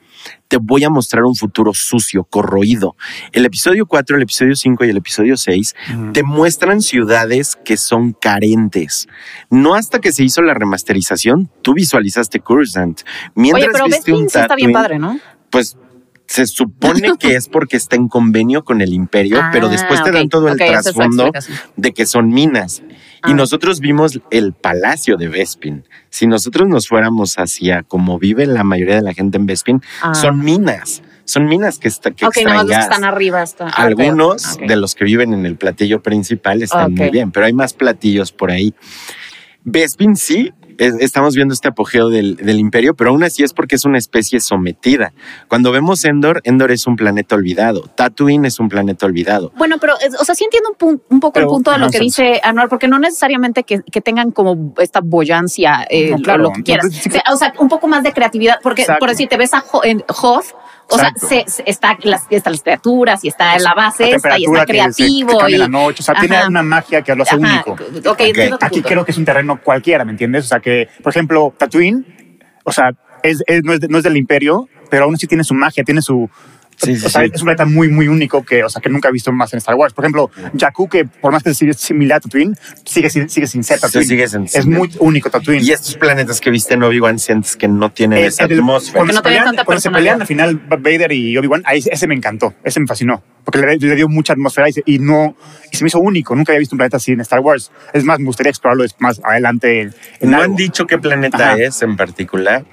Te voy a mostrar un futuro sucio, corroído. El episodio 4, el episodio 5 y el episodio 6 te muestran ciudades que son carentes. No hasta que se hizo la remasterización, tú visualizaste Coruscant. Mientras Oye, pero viste un sí está bien padre, ¿no? Pues se supone que es porque está en convenio con el imperio, pero después te Ah, dan ok, todo el es trasfondo de que son minas. Y Ah. nosotros vimos el palacio de Bespin. Si nosotros nos fuéramos hacia como vive la mayoría de la gente en Bespin, Ah. son minas. Son minas que, está, que Ok, extraen nomás los que gas. están arriba ah, Algunos de los que viven en el platillo principal están muy bien, pero hay más platillos por ahí. Bespin sí, es- estamos viendo este apogeo del, del imperio, pero aún así es porque es una especie sometida. Cuando vemos Endor, Endor es un planeta olvidado. Tatooine es un planeta olvidado. Bueno, pero, o sea, sí entiendo un, pun- un poco Pero, el punto de lo que dice Anuar, porque no necesariamente que, que tengan como esta boyancia, eh, No, lo- claro. lo, que quieras. O sea, un poco más de creatividad, porque Exacto. por decir, te ves a Hoth, o Exacto. sea, se, se- está las, están las criaturas y está la base La esta y está que se- creativo. que y, la noche. O sea, tiene una magia que lo hace Ajá, único. Ok, entiendo tu Aquí punto. creo que es un terreno cualquiera, ¿me entiendes? O sea, que, por ejemplo, Tatooine, o sea, es, es- no, es de- no es del imperio, pero aún así tiene su magia, tiene su... Sí, sí, o sea, sí. es un planeta muy, muy único que, o sea, que nunca he visto más en Star Wars. Por ejemplo, Jakku, que por más que sea similar a Tatooine, sigue, sin- sigue sin ser Sí, Tatooine. sigue sin es ser. muy único Tatooine. Y estos planetas que viste en Obi-Wan sientes que no tienen Eh, esa el- atmósfera. cuando, no se pelean, tanta cuando se pelean al final Vader y Obi-Wan, ahí ese me encantó, ese me fascinó, porque le, le dio mucha atmósfera y se, y no y se me hizo único. Nunca había visto un planeta así en Star Wars. Es más, me gustaría explorarlo más adelante. En, en No algo. han dicho qué planeta Ajá. es en particular.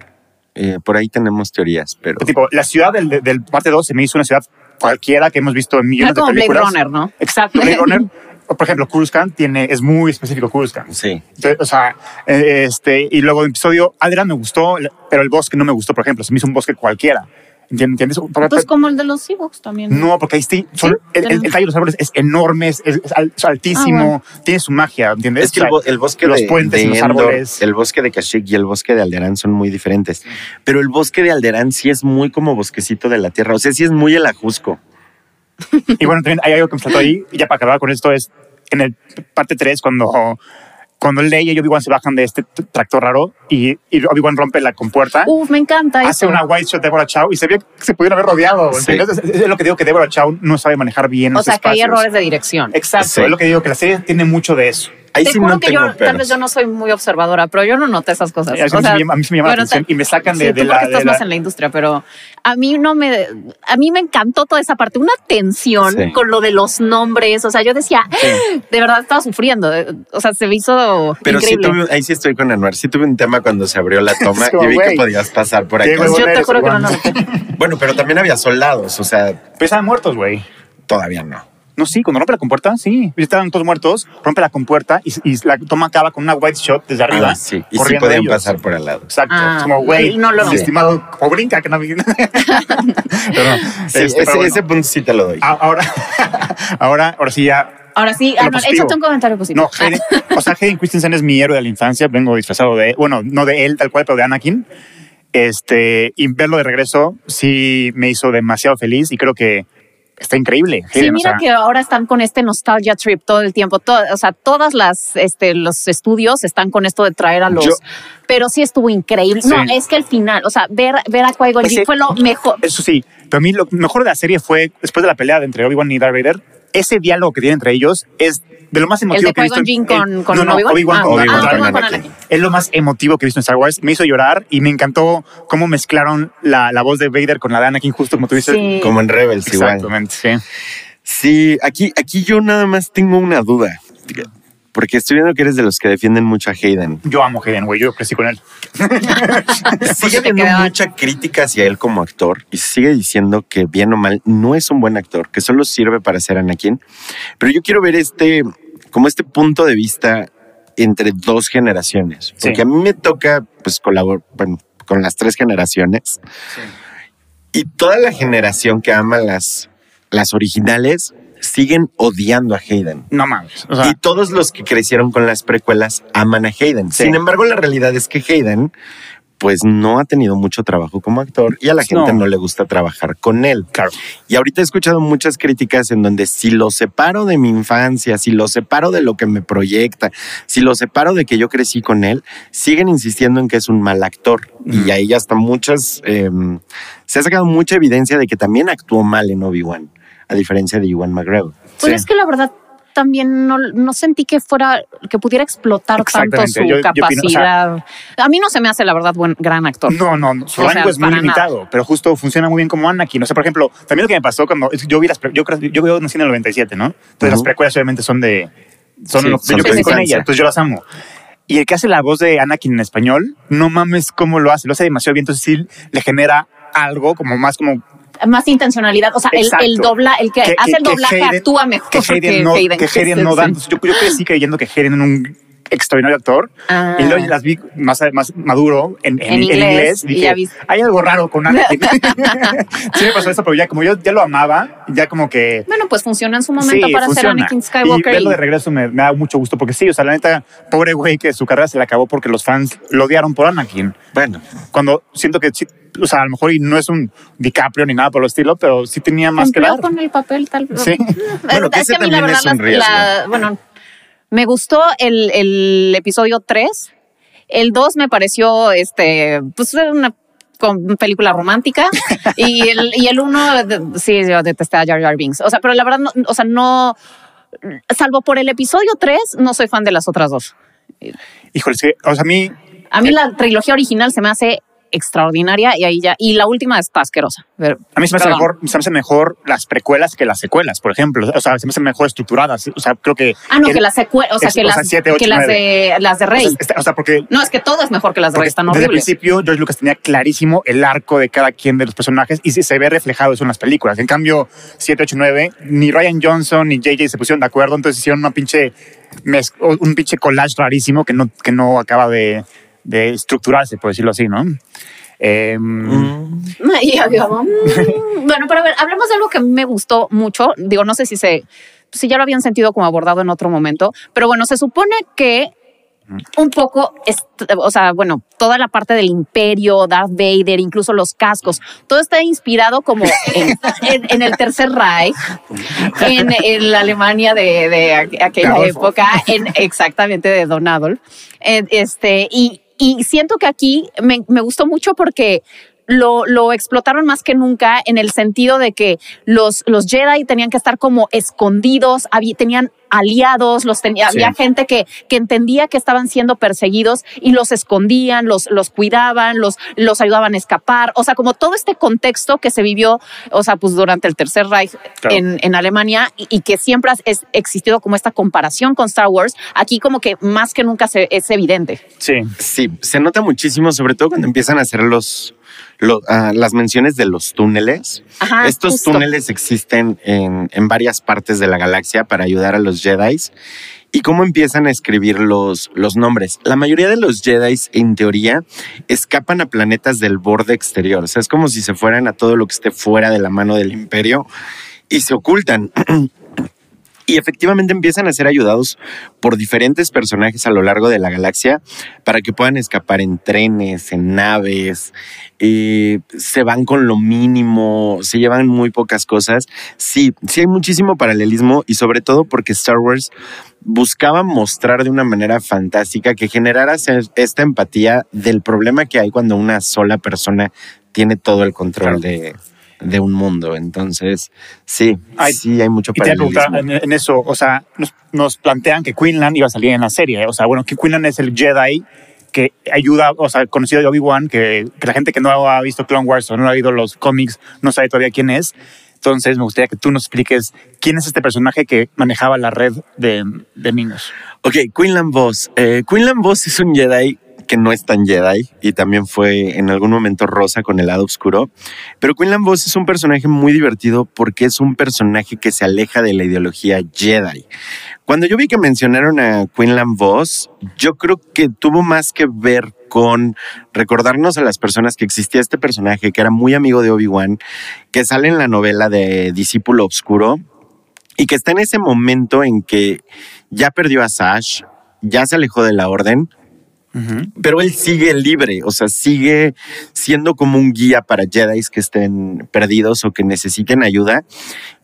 Eh, por ahí tenemos teorías, pero Tipo, la ciudad del, del parte 2 se me hizo una ciudad cualquiera que hemos visto en millones como de Blade películas. Runner, ¿no? Exacto, Blade Runner. Por ejemplo, Coruscant tiene, es muy específico Coruscant. sí. Entonces, o sea, eh, este, y luego el episodio Alderaan me gustó, pero el bosque no me gustó, por ejemplo. Se me hizo un bosque cualquiera. ¿Entiendes? Por- Pues como el de los Ewoks también. No, porque ahí sí, son- ¿Sí? el, el- el tallo de los árboles es enorme, es, es al- es altísimo, tiene su magia, ¿entiendes? Es que el, O bo- sea, el bosque los de, puentes de y los Endor, árboles. el bosque de Kashyyyk y el bosque de Alderaan son muy diferentes. Pero el bosque de Alderaan sí es muy como bosquecito de la tierra. O sea, sí es muy el ajusco. Y bueno, también hay algo que me faltó ahí, y ya para acabar con esto, es en el parte 3, cuando, cuando Leia y Obi-Wan se bajan de este tractor raro y, y Obi-Wan rompe la compuerta. Uf, me encanta Hace eso. una white shot de Deborah Chow y se ve que se pudieron haber rodeado. Sí. Es, es lo que digo que Deborah Chow no sabe manejar bien O los sea, que hay espacios. errores de dirección. Exacto, Sí. es lo que digo que la serie tiene mucho de eso. Ahí Te sí juro no que tengo yo, tal vez yo no soy muy observadora, pero yo no noté esas cosas. A mí, O sea, sí me a mí sí me llama bueno, la atención te- y me sacan de, sí, de tú la... porque estás de la- más en la industria, pero a mí no me, a mí me encantó toda esa parte, una tensión Sí. con lo de los nombres. O sea, yo decía, de verdad estaba sufriendo. O sea, se me hizo Pero sí tuve, ahí sí estoy con Anuar. Sí tuve un tema cuando se abrió la toma y vi que podías pasar por acá. yo te juro que no noté. Bueno, pero también había soldados, o sea, estaban muertos, güey. todavía no. No, sí, cuando rompe la compuerta, sí. Estaban todos muertos, rompe la compuerta y, y la toma acaba con una white shot desde arriba. Ah, sí, y sí corriendo podían pasar por al lado. Exacto. Ah, como, güey, no lo mi noté. estimado, o brinca que no me... Pero, Sí, este, ese, pero bueno. ese punto sí te lo doy. A- Ahora, ahora, ahora sí ya. Ahora sí, Pero ah, no, échate un comentario positivo. No, Hayden, o sea, Hayden Christensen es mi héroe de la infancia. Vengo disfrazado de, bueno, no de él tal cual, pero de Anakin. Este, y verlo de regreso sí me hizo demasiado feliz y creo que está increíble. Sí, o mira sea, que ahora están con este nostalgia trip todo el tiempo. Todo, o sea, todas las, este, los estudios están con esto de traer a los. Yo- pero sí estuvo increíble. No, es que el final, o sea, ver, ver a Qui-Gon Pues sí. fue lo mejor. Eso sí, pero a mí lo mejor de la serie fue, después de la pelea de entre Obi-Wan y Darth Vader, ese diálogo que tiene entre ellos es de lo más emotivo que he visto. En- con, en- con no, no, Obi-Wan. Obi-Wan Ah, con, con Darth Obi-Wan Vader. con Anakin. Es lo más emotivo que he visto en Star Wars. Me hizo llorar y me encantó cómo mezclaron la, la voz de Vader con la de Anakin, justo como tú dices. Sí. Como en Rebels igual. Exactamente, sí. Sí, aquí, aquí yo nada más tengo una duda. Porque estoy viendo que eres de los que defienden mucho a Hayden. Yo amo a Hayden, güey. Yo crecí con él. Sigue te habiendo mucha crítica hacia él como actor y sigue diciendo que bien o mal no es un buen actor, que solo sirve para ser Anakin. Pero yo quiero ver este, como este punto de vista entre dos generaciones. Porque Sí. a mí me toca, pues, colaborar bueno, con las tres generaciones. Y toda la generación que ama las, las originales siguen odiando a Hayden. No mames. O sea, y todos los que crecieron con las precuelas aman a Hayden. Sí. Sin embargo, la realidad es que Hayden pues no ha tenido mucho trabajo como actor y a la gente No. no le gusta trabajar con él. Claro. Y ahorita he escuchado muchas críticas en donde si lo separo de mi infancia, si lo separo de lo que me proyecta, si lo separo de que yo crecí con él, siguen insistiendo en que es un mal actor. Y ahí ya hasta muchas, eh, se ha sacado mucha evidencia de que también actuó mal en Obi-Wan, a diferencia de Ewan McGregor. Pues Sí. es que la verdad también no, no sentí que fuera, que pudiera explotar tanto su Yo- yo opino, o sea- capacidad. a mí no se me hace la verdad buen gran actor. No, no, no, su O sea, rango es muy para nada. limitado, pero justo funciona muy bien como Anakin. O sea, por ejemplo, también lo que me pasó cuando yo vi las yo creo yo veo nací en el 97, ¿no? Entonces las Ujú. precuelas obviamente son de son Sí, lo- son yo crecí con ella, entonces yo las amo. Y el que hace la voz de Anakin en español, no mames cómo lo hace, lo hace demasiado bien, entonces sí le genera algo como más como Más intencionalidad. O sea, el, el dobla, el que, Que- hace que- el que doblaje Hayden- actúa mejor que Hayden no, que Hayden no sí. da. Entonces, Yo, yo crecí creyendo que Hayden era un extraordinario actor Ah. y luego las vi más, más maduro en, en, En en inglés, inglés. y Dije, ya viste. hay algo raro con Anakin. sí me pasó eso, pero ya como yo ya lo amaba, ya como que Bueno, pues funciona en su momento Sí, para ser funciona. Anakin Y Skywalker. verlo y- de regreso me, me da mucho gusto porque sí, o sea, la neta, pobre güey que su carrera se le acabó porque los fans lo odiaron por Anakin. Bueno, Cuando siento que sí, o sea, a lo mejor y no es un DiCaprio ni nada por el estilo, pero sí tenía más que con el papel tal Sí. Bueno, que ese la también verdad es un riesgo. la- bueno, me gustó el, el episodio 3. El 2 me pareció este pues una con- película romántica y el y el 1 sí yo detesté a Jar Jar Binks. O sea, pero la verdad no, o sea, no salvo por el episodio 3 no soy fan de las otras dos. Híjole, sí, o sea, a mí A mí la trilogía original se me hace extraordinaria y ahí ya y la última está asquerosa. Pero- A mí se me, hace mejor, se me hace mejor las precuelas que las secuelas, por ejemplo. O sea, se me hacen mejor estructuradas. O sea, creo que. Ah, no, el- que las secuelas, o sea, es- que o sea, las, siete, ocho, que las de las de Rey. o sea, está- o sea, porque. No, es que todo es mejor que las de Rey, están desde el horribles. principio, George Lucas tenía clarísimo el arco de cada quien de los personajes y se ve reflejado eso en las películas. En cambio, 7, 8, 9, ni Ryan Johnson ni JJ se pusieron de acuerdo, entonces hicieron una pinche un pinche collage rarísimo que no, que no acaba de, de estructurarse, por decirlo así, ¿no? Eh, Y yo mm. bueno, pero a ver, hablemos de algo que me gustó mucho. Digo, no sé si se, si ya lo habían sentido como abordado en otro momento, pero bueno, se supone que un poco, o sea, bueno, toda la parte del imperio, Darth Vader, incluso los cascos, todo está inspirado como en, en- en el Tercer Reich, en, en la Alemania de, de aqu- aquella época, en, exactamente de Don Adolf. Eh, Este, y, y siento que aquí me, me gustó mucho porque lo, lo explotaron más que nunca en el sentido de que los, los Jedi tenían que estar como escondidos, había- tenían aliados, los tenía, Sí. había gente que, que entendía que estaban siendo perseguidos y los escondían, los, los cuidaban, los, los ayudaban a escapar. O sea, como todo este contexto que se vivió, o sea, pues durante el Tercer Reich Claro. en, en Alemania y, y que siempre ha existido como esta comparación con Star Wars, aquí como que más que nunca se, es evidente. sí. Sí, se nota muchísimo, sobre todo cuando empiezan a hacer los, lo- ah, las menciones de los túneles. Ajá, Estos justo. túneles existen en, en varias partes de la galaxia para ayudar a los Jedi. Y cómo empiezan a escribir los, los nombres. La mayoría de los Jedi, en teoría, escapan a planetas del borde exterior. O sea, es como si se fueran a todo lo que esté fuera de la mano del imperio y se ocultan. Y efectivamente empiezan a ser ayudados por diferentes personajes a lo largo de la galaxia para que puedan escapar en trenes, en naves, eh, se van con lo mínimo, se llevan muy pocas cosas. Sí, sí hay muchísimo paralelismo y sobre todo porque Star Wars buscaba mostrar de una manera fantástica que generara esta empatía del problema que hay cuando una sola persona tiene todo el control de, de un mundo. Entonces, sí, Hay- sí hay mucho paralelismo. en, en eso, o sea, nos, nos plantean que Quinlan iba a salir en la serie. O sea, bueno, que Quinlan es el Jedi que ayuda, o sea, conocido de Obi-Wan, que, que la gente que no ha visto Clone Wars o no ha leído los cómics no sabe todavía quién es. Entonces, me gustaría que tú nos expliques quién es este personaje que manejaba la red de, de niños. Ok, Quinlan Voss. Eh, Quinlan Voss es un Jedi que no es tan Jedi y también fue en algún momento rosa con el lado oscuro. Pero Quinlan Voss es un personaje muy divertido porque es un personaje que se aleja de la ideología Jedi. Cuando yo vi que mencionaron a Quinlan Voss, yo creo que tuvo más que ver con recordarnos a las personas que existía este personaje que era muy amigo de Obi-Wan, que sale en la novela de Discípulo Obscuro y que está en ese momento en que ya perdió a Sash, ya se alejó de la orden, pero él sigue libre, o sea, sigue siendo como un guía para Jedi que estén perdidos o que necesiten ayuda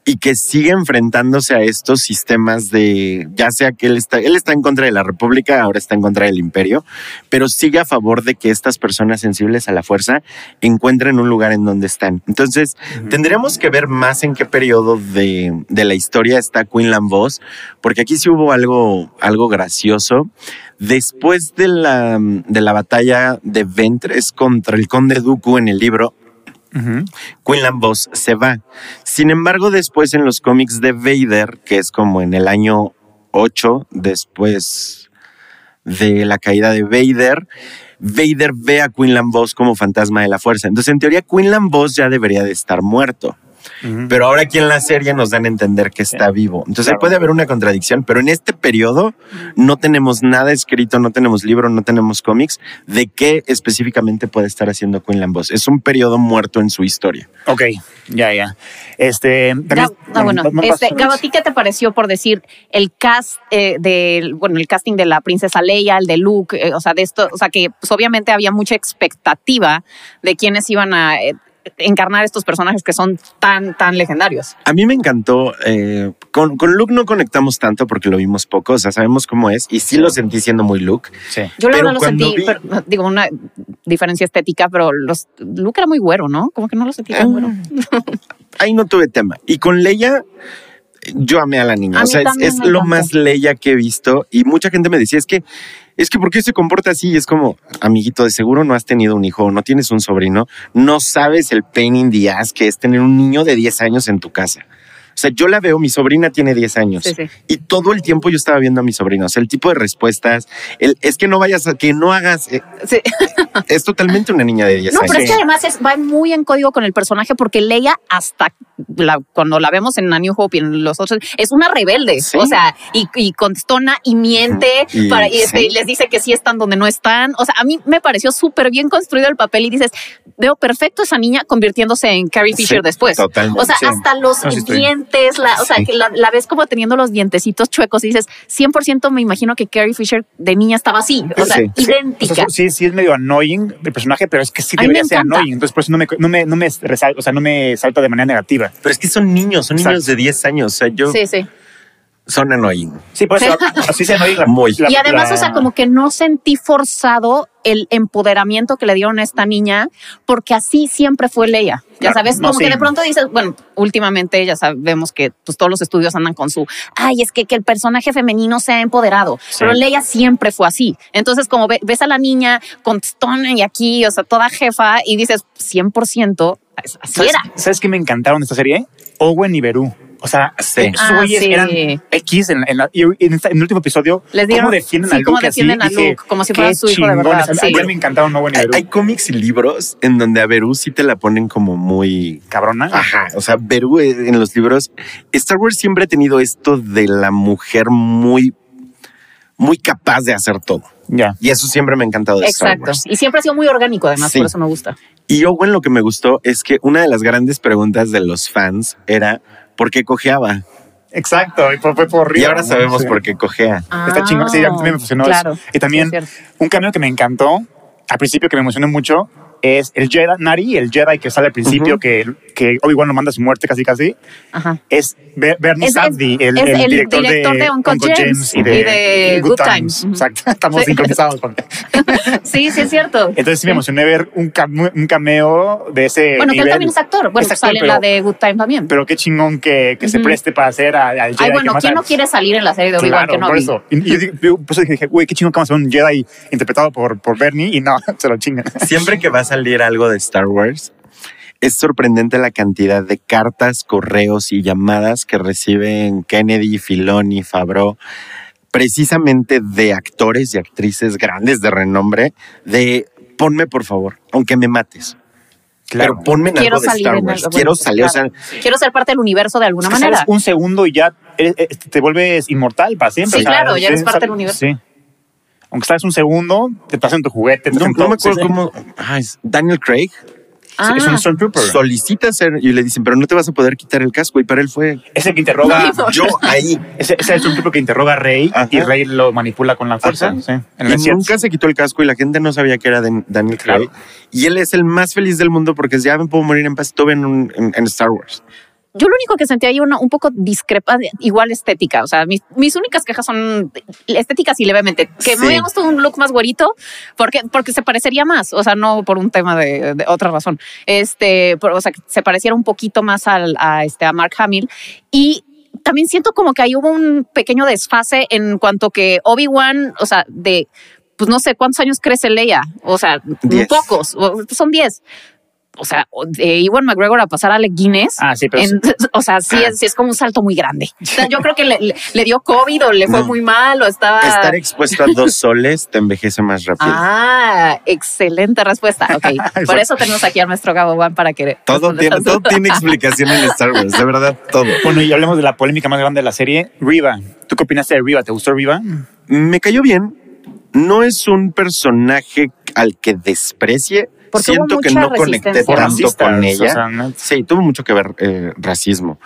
y que sigue enfrentándose a estos sistemas de, ya sea que él está, él está en contra de la República, ahora está en contra del Imperio, pero sigue a favor de que estas personas sensibles a la fuerza encuentren un lugar en donde están. Entonces, tendremos que ver más en qué periodo de, de la historia está Quinlan Voss, porque aquí sí hubo algo, algo gracioso. Después de la, de la batalla de Ventres contra el conde Dooku en el libro, Quinlan Voss se va. Sin embargo, después en los cómics de Vader, que es como en el año 8, después de la caída de Vader, Vader ve a Quinlan Voss como fantasma de la fuerza. Entonces, en teoría, Quinlan Voss ya debería de estar muerto. Pero ahora aquí en la serie nos dan a entender que está vivo. Entonces puede haber una contradicción, pero en este periodo no tenemos nada escrito, no tenemos libro, no tenemos cómics de qué específicamente puede estar haciendo Quinlan Voss. Es un periodo muerto en su historia. Ok, ya, ya. Este, ah, bueno, este, Gabo, qué te pareció por decir el cast eh, del, bueno, el casting de la princesa Leia, el de Luke, eh, o sea, de esto, o sea, que pues, obviamente había mucha expectativa de quiénes iban a eh, encarnar estos personajes que son tan, tan legendarios. A mí me encantó. Eh, con, con, Luke no conectamos tanto porque lo vimos poco, o sea, sabemos cómo es y sí, lo sentí siendo muy Luke. Sí. Yo no lo sentí, digo, una diferencia estética, pero los, Luke era muy güero, ¿no? Como que no lo sentí tan güero. Ah, ahí no tuve tema. Y con Leia, yo amé a la niña. o sea, es, lo más Leia que he visto y mucha gente me decía, es que es que ¿por qué se comporta así? Y es como, amiguito, de seguro no has tenido un hijo, no tienes un sobrino, no sabes el pain in the ass que es tener un niño de 10 años en tu casa. O sea, yo la veo, mi sobrina tiene 10 años y todo el tiempo yo estaba viendo a mi sobrina. O sea, el tipo de respuestas, el, es que no vayas a que no hagas. Eh, es totalmente una niña de 10 años. No, pero es que además va muy en código con el personaje porque Leia, hasta cuando la vemos en A New Hope y en los otros, es una rebelde. O sea, y, y, contestona y miente y, para, este, y les dice que sí están donde no están. O sea, a mí me pareció súper bien construido el papel y dices, veo perfecto esa niña convirtiéndose en Carrie Fisher después. Totalmente. O sea, hasta los dientes, la, o sea, que la, ves como teniendo los dientecitos chuecos y dices, 100% me imagino que Carrie Fisher de niña estaba así, o sea, idéntica. sí, sí es medio annoying el personaje, pero es que sí debería ser annoying. Entonces, por eso no me, no me, no me, o sea, no me salta de manera negativa. Pero es que son niños, son niños de 10 años. O sea, yo. Sí, sí son annoying. Sí, pues así se annoying. Muy. y además, o sea, como que no sentí forzado el empoderamiento que le dieron a esta niña, porque así siempre fue Leia. Ya sabes, como que de pronto dices, bueno, últimamente ya sabemos que pues, todos los estudios andan con su, ay, es que, que el personaje femenino se ha empoderado, pero Leia siempre fue así. Entonces, como ves a la niña con Stone y aquí, o sea, toda jefa, y dices, 100%, así era. ¿Sabes qué me encantaron de esta serie? Owen y Berú. O sea, sí. ah, eran X en, en, el último episodio. Les dieron, ¿Cómo defienden a Luke? ¿Cómo defienden a Luke? como si fuera su hijo de verdad. Sí. A mí me encantaron no hay, hay cómics y libros en donde a Beru sí te la ponen como muy... Cabrona. Ajá. O sea, Beru en los libros... Star Wars siempre ha tenido esto de la mujer muy muy capaz de hacer todo. Ya. Y eso siempre me ha encantado de Star Wars. Y siempre ha sido muy orgánico, además, por eso me gusta. Y Owen lo que me gustó es que una de las grandes preguntas de los fans era ¿por qué cojeaba? Exacto, y fue por, Y ahora sabemos por qué cojea. Está chingón, sí, a mí me emocionó claro. Y también un cambio que me encantó, al principio que me emocionó mucho, es el Jedi, Nari, el Jedi que sale al principio, que, que Obi-Wan lo manda a su muerte casi casi, es Bernie Safdie, el, el, director, de, Uncle James, y, de, Good, Times. Exacto, estamos sincronizados. sí, sí es cierto. Entonces sí me emocioné ver un, un cameo de ese Bueno, que él también es actor. Bueno, sale en la de Good Times también. Pero qué chingón que, que se preste para hacer al Jedi. Ay, bueno, ¿quién no quiere salir en la serie de Obi-Wan que no por eso. Y, yo, por eso dije, güey, qué chingón que vamos a hacer un Jedi interpretado por, por Bernie y no, se lo chingan. Siempre que va a salir algo de Star Wars, es sorprendente la cantidad de cartas, correos y llamadas que reciben Kennedy, Filoni, Fabro, precisamente de actores y actrices grandes de renombre, de ponme por favor, aunque me mates. Claro. Pero ponme en algo de Star Wars. quiero salir, quiero ser parte del universo de alguna manera. un segundo y ya te vuelves inmortal para siempre. Sí, claro, ya eres parte del universo. Sí. Aunque sabes un segundo, te pasan tu juguete. No, no me acuerdo cómo. Daniel Craig Ah. Es un Stormtrooper. Solicita ser y le dicen, pero no te vas a poder quitar el casco. Y para él fue Es el que interroga. No, yo ahí. Ese, ese es un tipo que interroga a Rey Ajá. y Rey lo manipula con la fuerza. Ajá. Sí, en Y nunca se quitó el casco y la gente no sabía que era Dan- Daniel Craig. Claro. Y él es el más feliz del mundo porque ya me puedo morir en paz. Estuve en, un- en- en Star Wars. Yo lo único que sentí ahí una, un poco discrepa, igual estética. O sea, mis, mis únicas quejas son estéticas y levemente. Que Sí. me hubiera gustado un look más güerito porque, porque se parecería más. O sea, no por un tema de, de otra razón. Este, o sea, que se pareciera un poquito más al, a, este, a Mark Hamill. Y también siento como que ahí hubo un pequeño desfase en cuanto que Obi-Wan, o sea, de, pues no sé cuántos años crece Leia. O sea, Diez. pocos, son 10. O sea, de Iwan McGregor a pasar a Alec Guinness. Ah, sí, pero En- o sea, sí es, sí es como un salto muy grande. O sea, yo creo que le, le- le dio COVID o le fue No. muy mal o estaba. Estar expuesto a dos soles te envejece más rápido. Ah, excelente respuesta. Ok. Por eso tenemos aquí a nuestro Gabo Juan para que. todo, tiene, todo explicación en Star Wars, de verdad, todo. Bueno, y hablemos de la polémica más grande de la serie, Riva. ¿Tú qué opinaste de Riva? ¿Te gustó Riva? Me cayó bien. No es un personaje al que desprecie. Porque hubo Siento que no conecté tanto con o ella. sea, no- Sí, tuvo mucho que ver eh, racismo.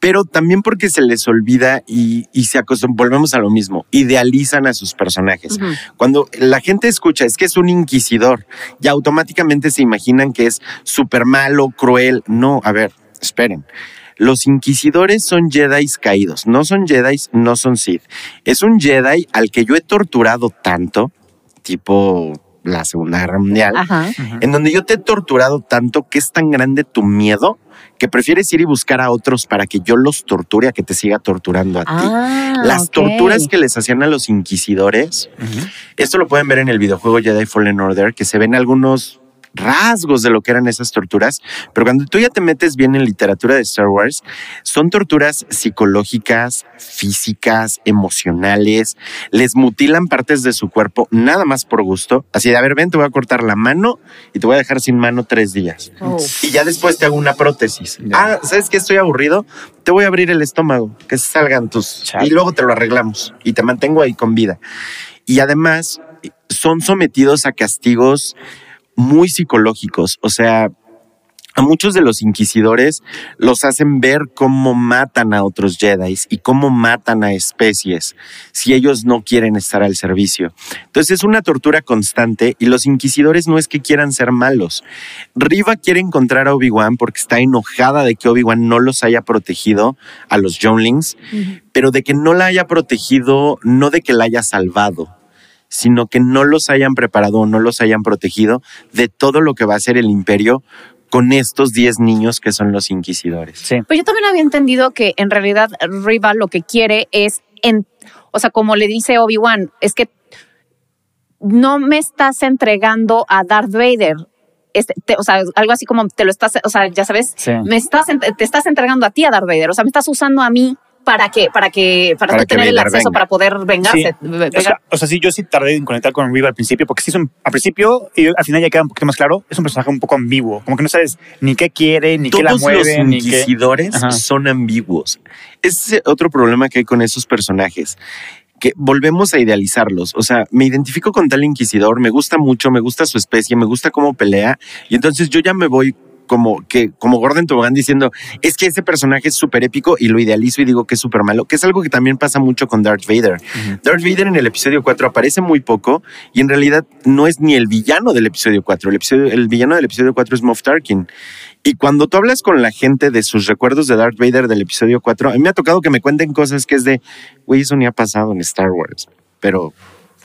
Pero también porque se les olvida y, y se acostumbran, volvemos a lo mismo, idealizan a sus personajes. Cuando la gente escucha es que es un inquisidor, ya automáticamente se imaginan que es súper malo, cruel. No, a ver, esperen. Los inquisidores son Jedi caídos, no son Jedi, no son Sith. Es un Jedi al que yo he torturado tanto, tipo la Segunda Guerra Mundial, Ajá. en donde yo te he torturado tanto que es tan grande tu miedo que prefieres ir y buscar a otros para que yo los torture a que te siga torturando a ti. Ah, Las torturas que les hacían a los inquisidores, esto lo pueden ver en el videojuego Jedi Fallen Order, que se ven algunos rasgos de lo que eran esas torturas, pero cuando tú ya te metes bien en literatura de Star Wars, son torturas psicológicas, físicas, emocionales, les mutilan partes de su cuerpo nada más por gusto, así de, a ver, ven, te voy a cortar la mano y te voy a dejar sin mano tres días. Oh. Y ya después te hago una prótesis. Ya. Ah, ¿sabes qué? Estoy aburrido. Te voy a abrir el estómago, que salgan tus... Chale. Y luego te lo arreglamos y te mantengo ahí con vida. Y además son sometidos a castigos muy psicológicos. O sea, a muchos de los inquisidores los hacen ver cómo matan a otros Jedi y cómo matan a especies si ellos no quieren estar al servicio. Entonces es una tortura constante y los inquisidores no es que quieran ser malos. Riva quiere encontrar a Obi-Wan porque está enojada de que Obi-Wan no los haya protegido a los Younglings, pero de que no la haya protegido, no de que la haya salvado sino que no los hayan preparado o no los hayan protegido de todo lo que va a ser el imperio con estos 10 niños que son los inquisidores. Sí. Pues yo también había entendido que en realidad Riva lo que quiere es, en, o sea, como le dice Obi-Wan, es que no me estás entregando a Darth Vader. Este, te- o sea, algo así como te lo estás, o sea, ya sabes, Sí. me estás, te estás entregando a ti a Darth Vader. O sea, me estás usando a mí para que, para que, para, Para que tener el acceso venga. para poder vengarse. Sí. O sea, o sea, sí, yo sí tardé en conectar con Riva al principio, porque sí es un, al principio y al final ya queda un poquito más claro, es un personaje un poco ambiguo, como que no sabes ni qué quiere, ni qué la Todos los mueve, ni qué. inquisidores Ajá. son ambiguos. Ese es otro problema que hay con esos personajes. Que volvemos a idealizarlos. O sea, me identifico con tal inquisidor, me gusta mucho, me gusta su especie, me gusta cómo pelea. Y entonces yo ya me voy como que como Gordon Tobogán diciendo es que ese personaje es súper épico y lo idealizo y digo que es súper malo, que es algo que también pasa mucho con Darth Vader. Darth Vader en el episodio 4 aparece muy poco y en realidad no es ni el villano del episodio 4. El, episodio, el villano del episodio 4 es Moff Tarkin. Y cuando tú hablas con la gente de sus recuerdos de Darth Vader del episodio 4, a mí me ha tocado que me cuenten cosas que es de, güey, eso ni ha pasado en Star Wars. Pero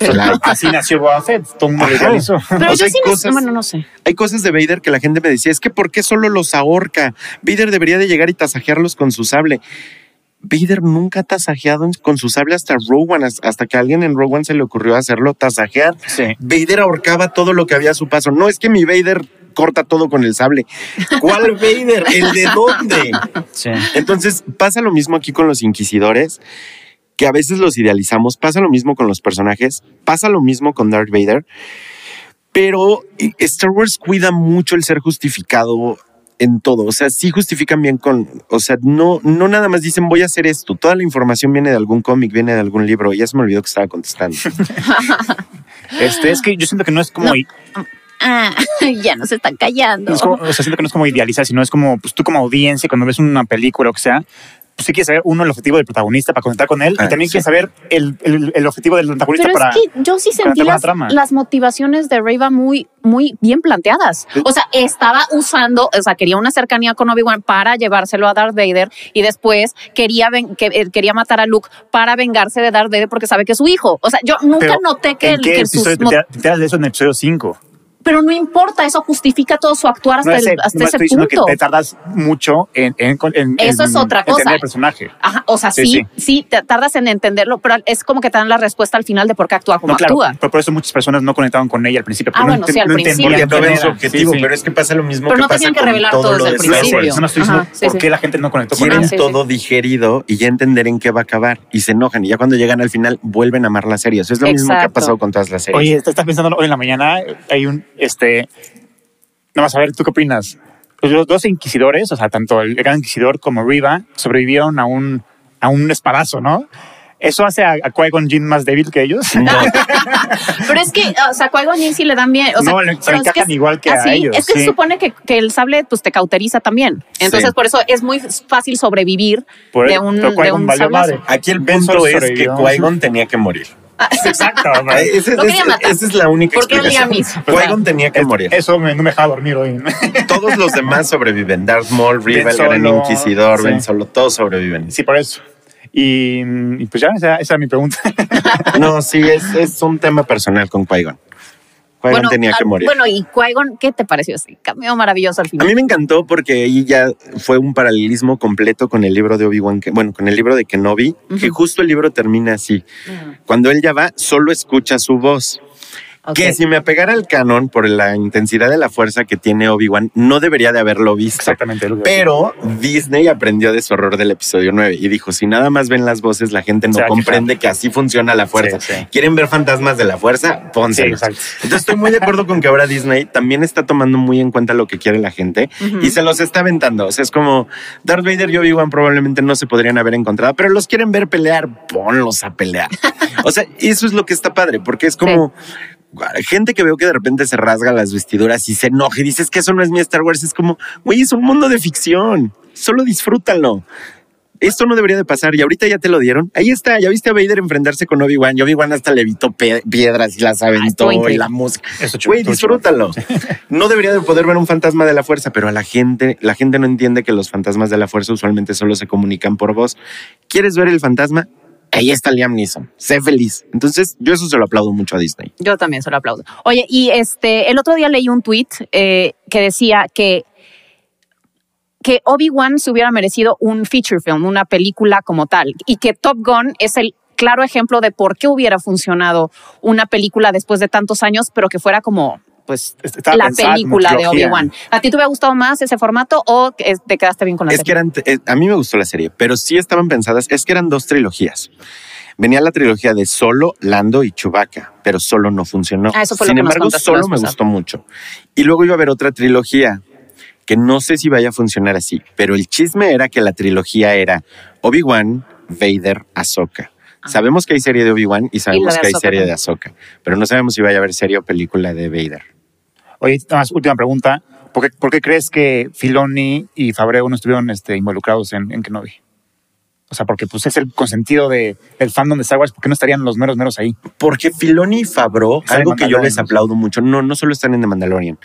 Así nació Boba Fett, todo mundo. Pero O sea, yo sí, cosas- bueno, no sé. hay cosas de Vader que la gente me decía, es que ¿por qué solo los ahorca? Vader debería de llegar y tasajearlos con su sable. Vader nunca ha tasajeado con su sable hasta Rowan, hasta que a alguien en Rowan se le ocurrió hacerlo tasajear. Sí. Vader ahorcaba todo lo que había a su paso. No es que mi Vader corta todo con el sable. ¿Cuál Vader? ¿El de dónde? Sí. Entonces pasa lo mismo aquí con los inquisidores, que a veces los idealizamos, pasa lo mismo con los personajes, pasa lo mismo con Darth Vader, pero Star Wars cuida mucho el ser justificado en todo, o sea, sí justifican bien con, o sea, no, no nada más dicen voy a hacer esto, toda la información viene de algún cómic, viene de algún libro, ya se me olvidó que estaba contestando. Este, es que yo siento que no es como. No. ah, ya nos están callando. Es como- o sea, siento que no es como idealizar, sino es como, pues tú como audiencia, cuando ves una película o que sea, pues sí quieres saber, uno, el objetivo del protagonista para conectar con él, Ah, y también sí. quieres saber el, el- el objetivo del antagonista Pero para... es que yo sí sentí las, las motivaciones de Reva muy, muy bien planteadas. O sea, estaba usando, o sea, quería una cercanía con Obi-Wan para llevárselo a Darth Vader y después quería, ven- que, eh, quería matar a Luke para vengarse de Darth Vader porque sabe que es su hijo. O sea, yo nunca Pero, noté que, ¿en el- qué que sus te te de eso en el episodio 5? Pero no importa, eso justifica todo su actuar hasta, No el- hasta no ese estoy punto. que te tardas mucho en, en, en- Eso en es otra cosa. entender el personaje. Ajá, o sea, Sí, sí, sí, te tardas en entenderlo, pero es como que te dan la respuesta al final de por qué actúa como No, claro, actúa. pero por eso muchas personas no conectaban con ella al principio. Ah, bueno, sí, al no principio. Porque no quién ven su objetivo, Sí, sí. pero es que pasa lo mismo Pero que no tenían que revelar todo desde de el principio. No estoy diciendo por sí. qué la gente no conectó con Quieren ella. sí, todo digerido y ya entender en qué va a acabar y se enojan y ya cuando llegan al final vuelven a amar la serie. Eso es lo mismo que ha pasado con todas las series. Oye, estás pensando hoy en la mañana, hay un, este, no vas a ver, ¿tú qué opinas? Pues Los dos inquisidores, o sea, tanto el gran inquisidor como Riva, sobrevivieron a un, a un espadazo, ¿no? ¿Eso hace a, a Qui-Gon Jinn más débil que ellos? Pero es que, o sea, Qui-Gon Jinn sí le dan bien. O sea, No, le- se es encajan es- igual que a ellos, Es que sí. se supone que, que el sable pues, te cauteriza también. Entonces, Sí. por eso es muy fácil sobrevivir Por de un, de un sablazo. madre. Aquí el punto Solo es que. Qui-Gon tenía que morir. Exacto. Ese- ese- matar. esa es la única él explicación. mismo. Qui-Gon tenía que morir. Eso me, no me dejaba dormir hoy. Todos los demás sobreviven. Darth Maul, Riva, el Gran Inquisidor, sí. Ben Solo, todos sobreviven. sí, por eso. Y, y pues ya, esa, esa es mi pregunta. No, sí, es, es un tema personal con Qui-Gon. Qui-Gon tenía que morir. Bueno, y Qui-Gon, ¿qué te pareció? Sí, cameo maravilloso al A final. mí me encantó porque ahí ya fue un paralelismo completo con el libro de Obi-Wan, que- bueno, con el libro de Kenobi, que Ujú. justo el libro termina así. Cuando él ya va, solo escucha su voz. Que si me apegara al canon por la intensidad de la fuerza que tiene Obi-Wan, no debería de haberlo visto. Exactamente. lo que- Pero Disney aprendió de su error del episodio 9 y dijo, si nada más ven las voces, la gente no comprende que así funciona la fuerza. Sí, sí. ¿Quieren ver fantasmas de la fuerza? Sí, Pónselos. exacto. Entonces estoy muy de acuerdo con que ahora Disney también está tomando muy en cuenta lo que quiere la gente y se los está aventando. O sea, es como Darth Vader y Obi-Wan probablemente no se podrían haber encontrado, pero los quieren ver pelear, ponlos a pelear. o sea, eso es lo que está padre, porque es como gente que veo que de repente se rasga las vestiduras y se enoja y dices que eso no es mi Star Wars. Es como, güey, es un mundo de ficción. Solo disfrútalo. Esto no debería de pasar y ahorita ya te lo dieron. Ahí está, ya viste a Vader enfrentarse con Obi-Wan y Obi-Wan hasta le evitó piedras y las aventó estuvo y la música. Eso chulo, Güey, disfrútalo. No debería de poder ver un fantasma de la fuerza, pero a la gente, la gente no entiende que los fantasmas de la fuerza usualmente solo se comunican por voz. ¿Quieres ver el fantasma? Ahí está Liam Neeson. Sé feliz. Entonces, yo eso se lo aplaudo mucho a Disney. Yo también se lo aplaudo. Oye, y este, el otro día leí un tweet que decía que, que Obi-Wan se hubiera merecido un feature film, una película como tal, y que Top Gun es el claro ejemplo de por qué hubiera funcionado una película después de tantos años, pero que fuera como pues Estaba la película de. Obi-Wan. ¿A ti te hubiera gustado más ese formato o te quedaste bien con la Es que serie? eran, eh, a mí me gustó la serie, pero sí estaban pensadas, es que eran dos trilogías. Venía la trilogía de Solo, Lando y Chewbacca, pero Solo no funcionó. Ah, Sin embargo, Solo me gustó mucho. Y luego iba a haber otra trilogía que no sé si vaya a funcionar así, pero el chisme era que la trilogía era Obi-Wan, Vader, Ahsoka. Sabemos que hay serie de Obi-Wan y sabemos que hay Ahsoka serie de. Ahsoka, pero no sabemos si vaya a haber serie o película de Vader. Oye, nada más, última pregunta. ¿Por qué, por qué crees que Filoni y Fabrego no estuvieron este, involucrados en, en Kenobi? O sea, porque pues es el consentido de, del fandom de Star Wars, ¿por qué no estarían los meros meros ahí? Porque Filoni y en algo que yo les aplaudo mucho, no, no solo están en The Mandalorian.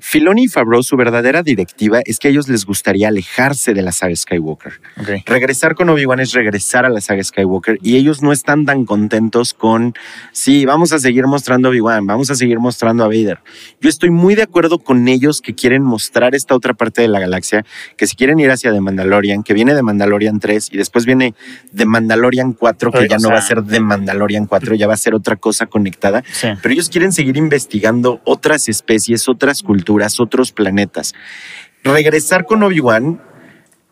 Filoni y Favreau, su verdadera directiva es que a ellos les gustaría alejarse de la saga Skywalker. Regresar con Obi-Wan es regresar a la saga Skywalker y ellos no están tan contentos con, sí, vamos a seguir mostrando a Obi-Wan, vamos a seguir mostrando a Vader. Yo estoy muy de acuerdo con ellos que quieren mostrar esta otra parte de la galaxia, que si quieren ir hacia The Mandalorian, que viene de Mandalorian 3 y después viene de Mandalorian 4, que Oye, ya no va a ser de Mandalorian 4, ya va a ser otra cosa conectada Sí. pero ellos quieren seguir investigando otras especies, otras culturas, otros planetas. Regresar con Obi-Wan,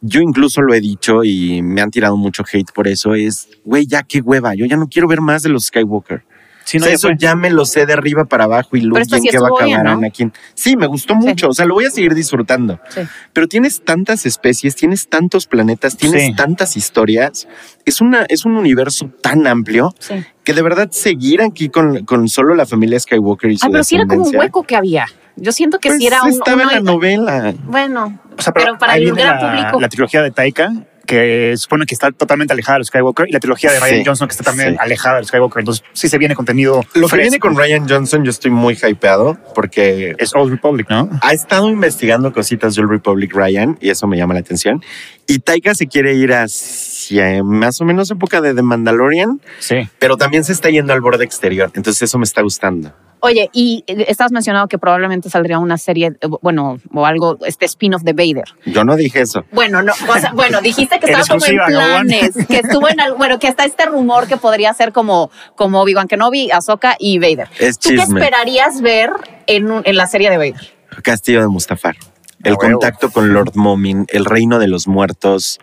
yo incluso lo he dicho y me han tirado mucho hate por eso, es, güey, ya qué hueva, yo ya no quiero ver más de los Skywalker. Sí, no, O sea, ya eso fue. ya me lo sé de arriba para abajo y Luke en sí qué va a acabar bien, ¿no? Anakin. Sí, me gustó mucho. O sea, lo voy a seguir disfrutando. Sí. Pero tienes tantas especies, tienes tantos planetas, tienes Sí. tantas historias. Es, una, es un universo tan amplio Sí. que de verdad seguir aquí con, con solo la familia Skywalker y su Ay, pero sí era como un hueco que había. Yo siento que pues, sí era un. estaba uno- en la novela. Bueno, O sea, pero, para ahí el gran la, público. La trilogía de Taika, que supone que está totalmente alejada de los Skywalker, y la trilogía de Ryan Sí, Johnson, que está también sí. alejada de los Skywalker. Entonces, sí se viene contenido. Lo que fresco. viene con Ryan Johnson, yo estoy muy hypeado porque Es Old Republic, ¿no? ha estado investigando cositas del Republic Ryan y eso me llama la atención. Y Taika se quiere ir hacia más o menos época de The Mandalorian, Sí. pero también se está yendo al borde exterior. Entonces eso me está gustando. Oye, y eh, estás mencionado que probablemente saldría una serie, eh, bueno, o algo, este spin-off de Vader. Yo no dije eso. Bueno, no, o sea, bueno, dijiste que estaba como en planes, que estuvo en, bueno, que está este rumor que podría ser como, como Obi-Wan Kenobi, Ahsoka y Vader. Es ¿Tú qué esperarías ver en, un- en la serie de Vader? Castillo de Mustafar. El contacto con Lord Momin, el reino de los muertos,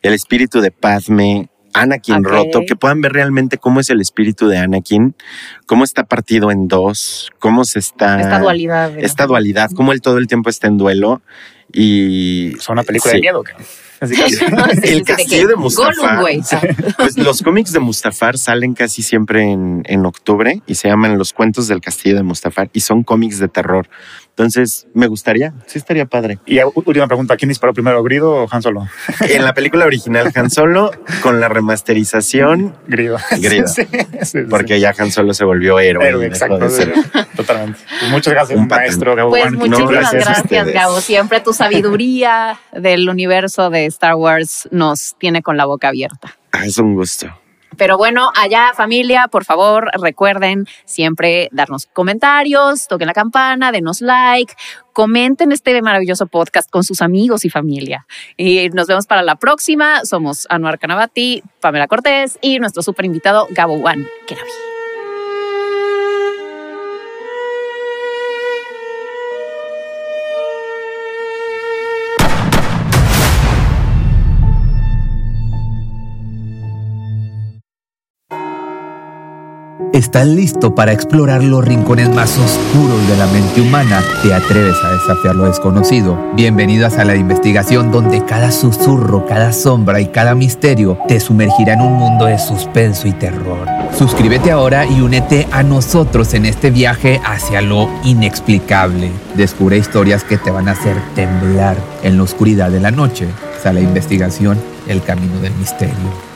el espíritu de Padme, Anakin roto, que puedan ver realmente cómo es el espíritu de Anakin, cómo está partido en dos, cómo se está... Esta dualidad. Esta dualidad, cómo él todo el tiempo está en duelo y... Es una película Sí. de miedo. cabrón. Así que- Sí, sí, El castillo de Mustafar. Gollum. Pues los cómics de Mustafar salen casi siempre en, en octubre y se llaman Los cuentos del castillo de Mustafar y son cómics de terror. Entonces, me gustaría, sí estaría padre. Y última pregunta: ¿quién disparó primero, Grido o Han Solo? En la película original Han Solo, con la remasterización, Grido. Grido. Sí, sí, sí. porque ya Han Solo se volvió héroe. Héroe, exacto. de ser- Totalmente. Pues muchas gracias, Un maestro Gabo Pues muchísimas gracias a gracias, ustedes. Gabo. Siempre tu sabiduría del universo de Star Wars nos tiene con la boca abierta. Ah, es un gusto. Pero bueno, allá familia, por favor, recuerden siempre darnos comentarios, toquen la campana, denos like, comenten este maravilloso podcast con sus amigos y familia. Y nos vemos para la próxima. Somos Anuar Canavati, Pamela Cortés y nuestro super invitado Gabo Juan Keravi. ¿Estás listo para explorar los rincones más oscuros de la mente humana? ¿Te atreves a desafiar lo desconocido? Bienvenido a de Investigación donde cada susurro, cada sombra y cada misterio te sumergirá en un mundo de suspenso y terror. Suscríbete ahora y únete a nosotros en este viaje hacia lo inexplicable. Descubre historias que te van a hacer temblar en la oscuridad de la noche. Sala de Investigación, el camino del misterio.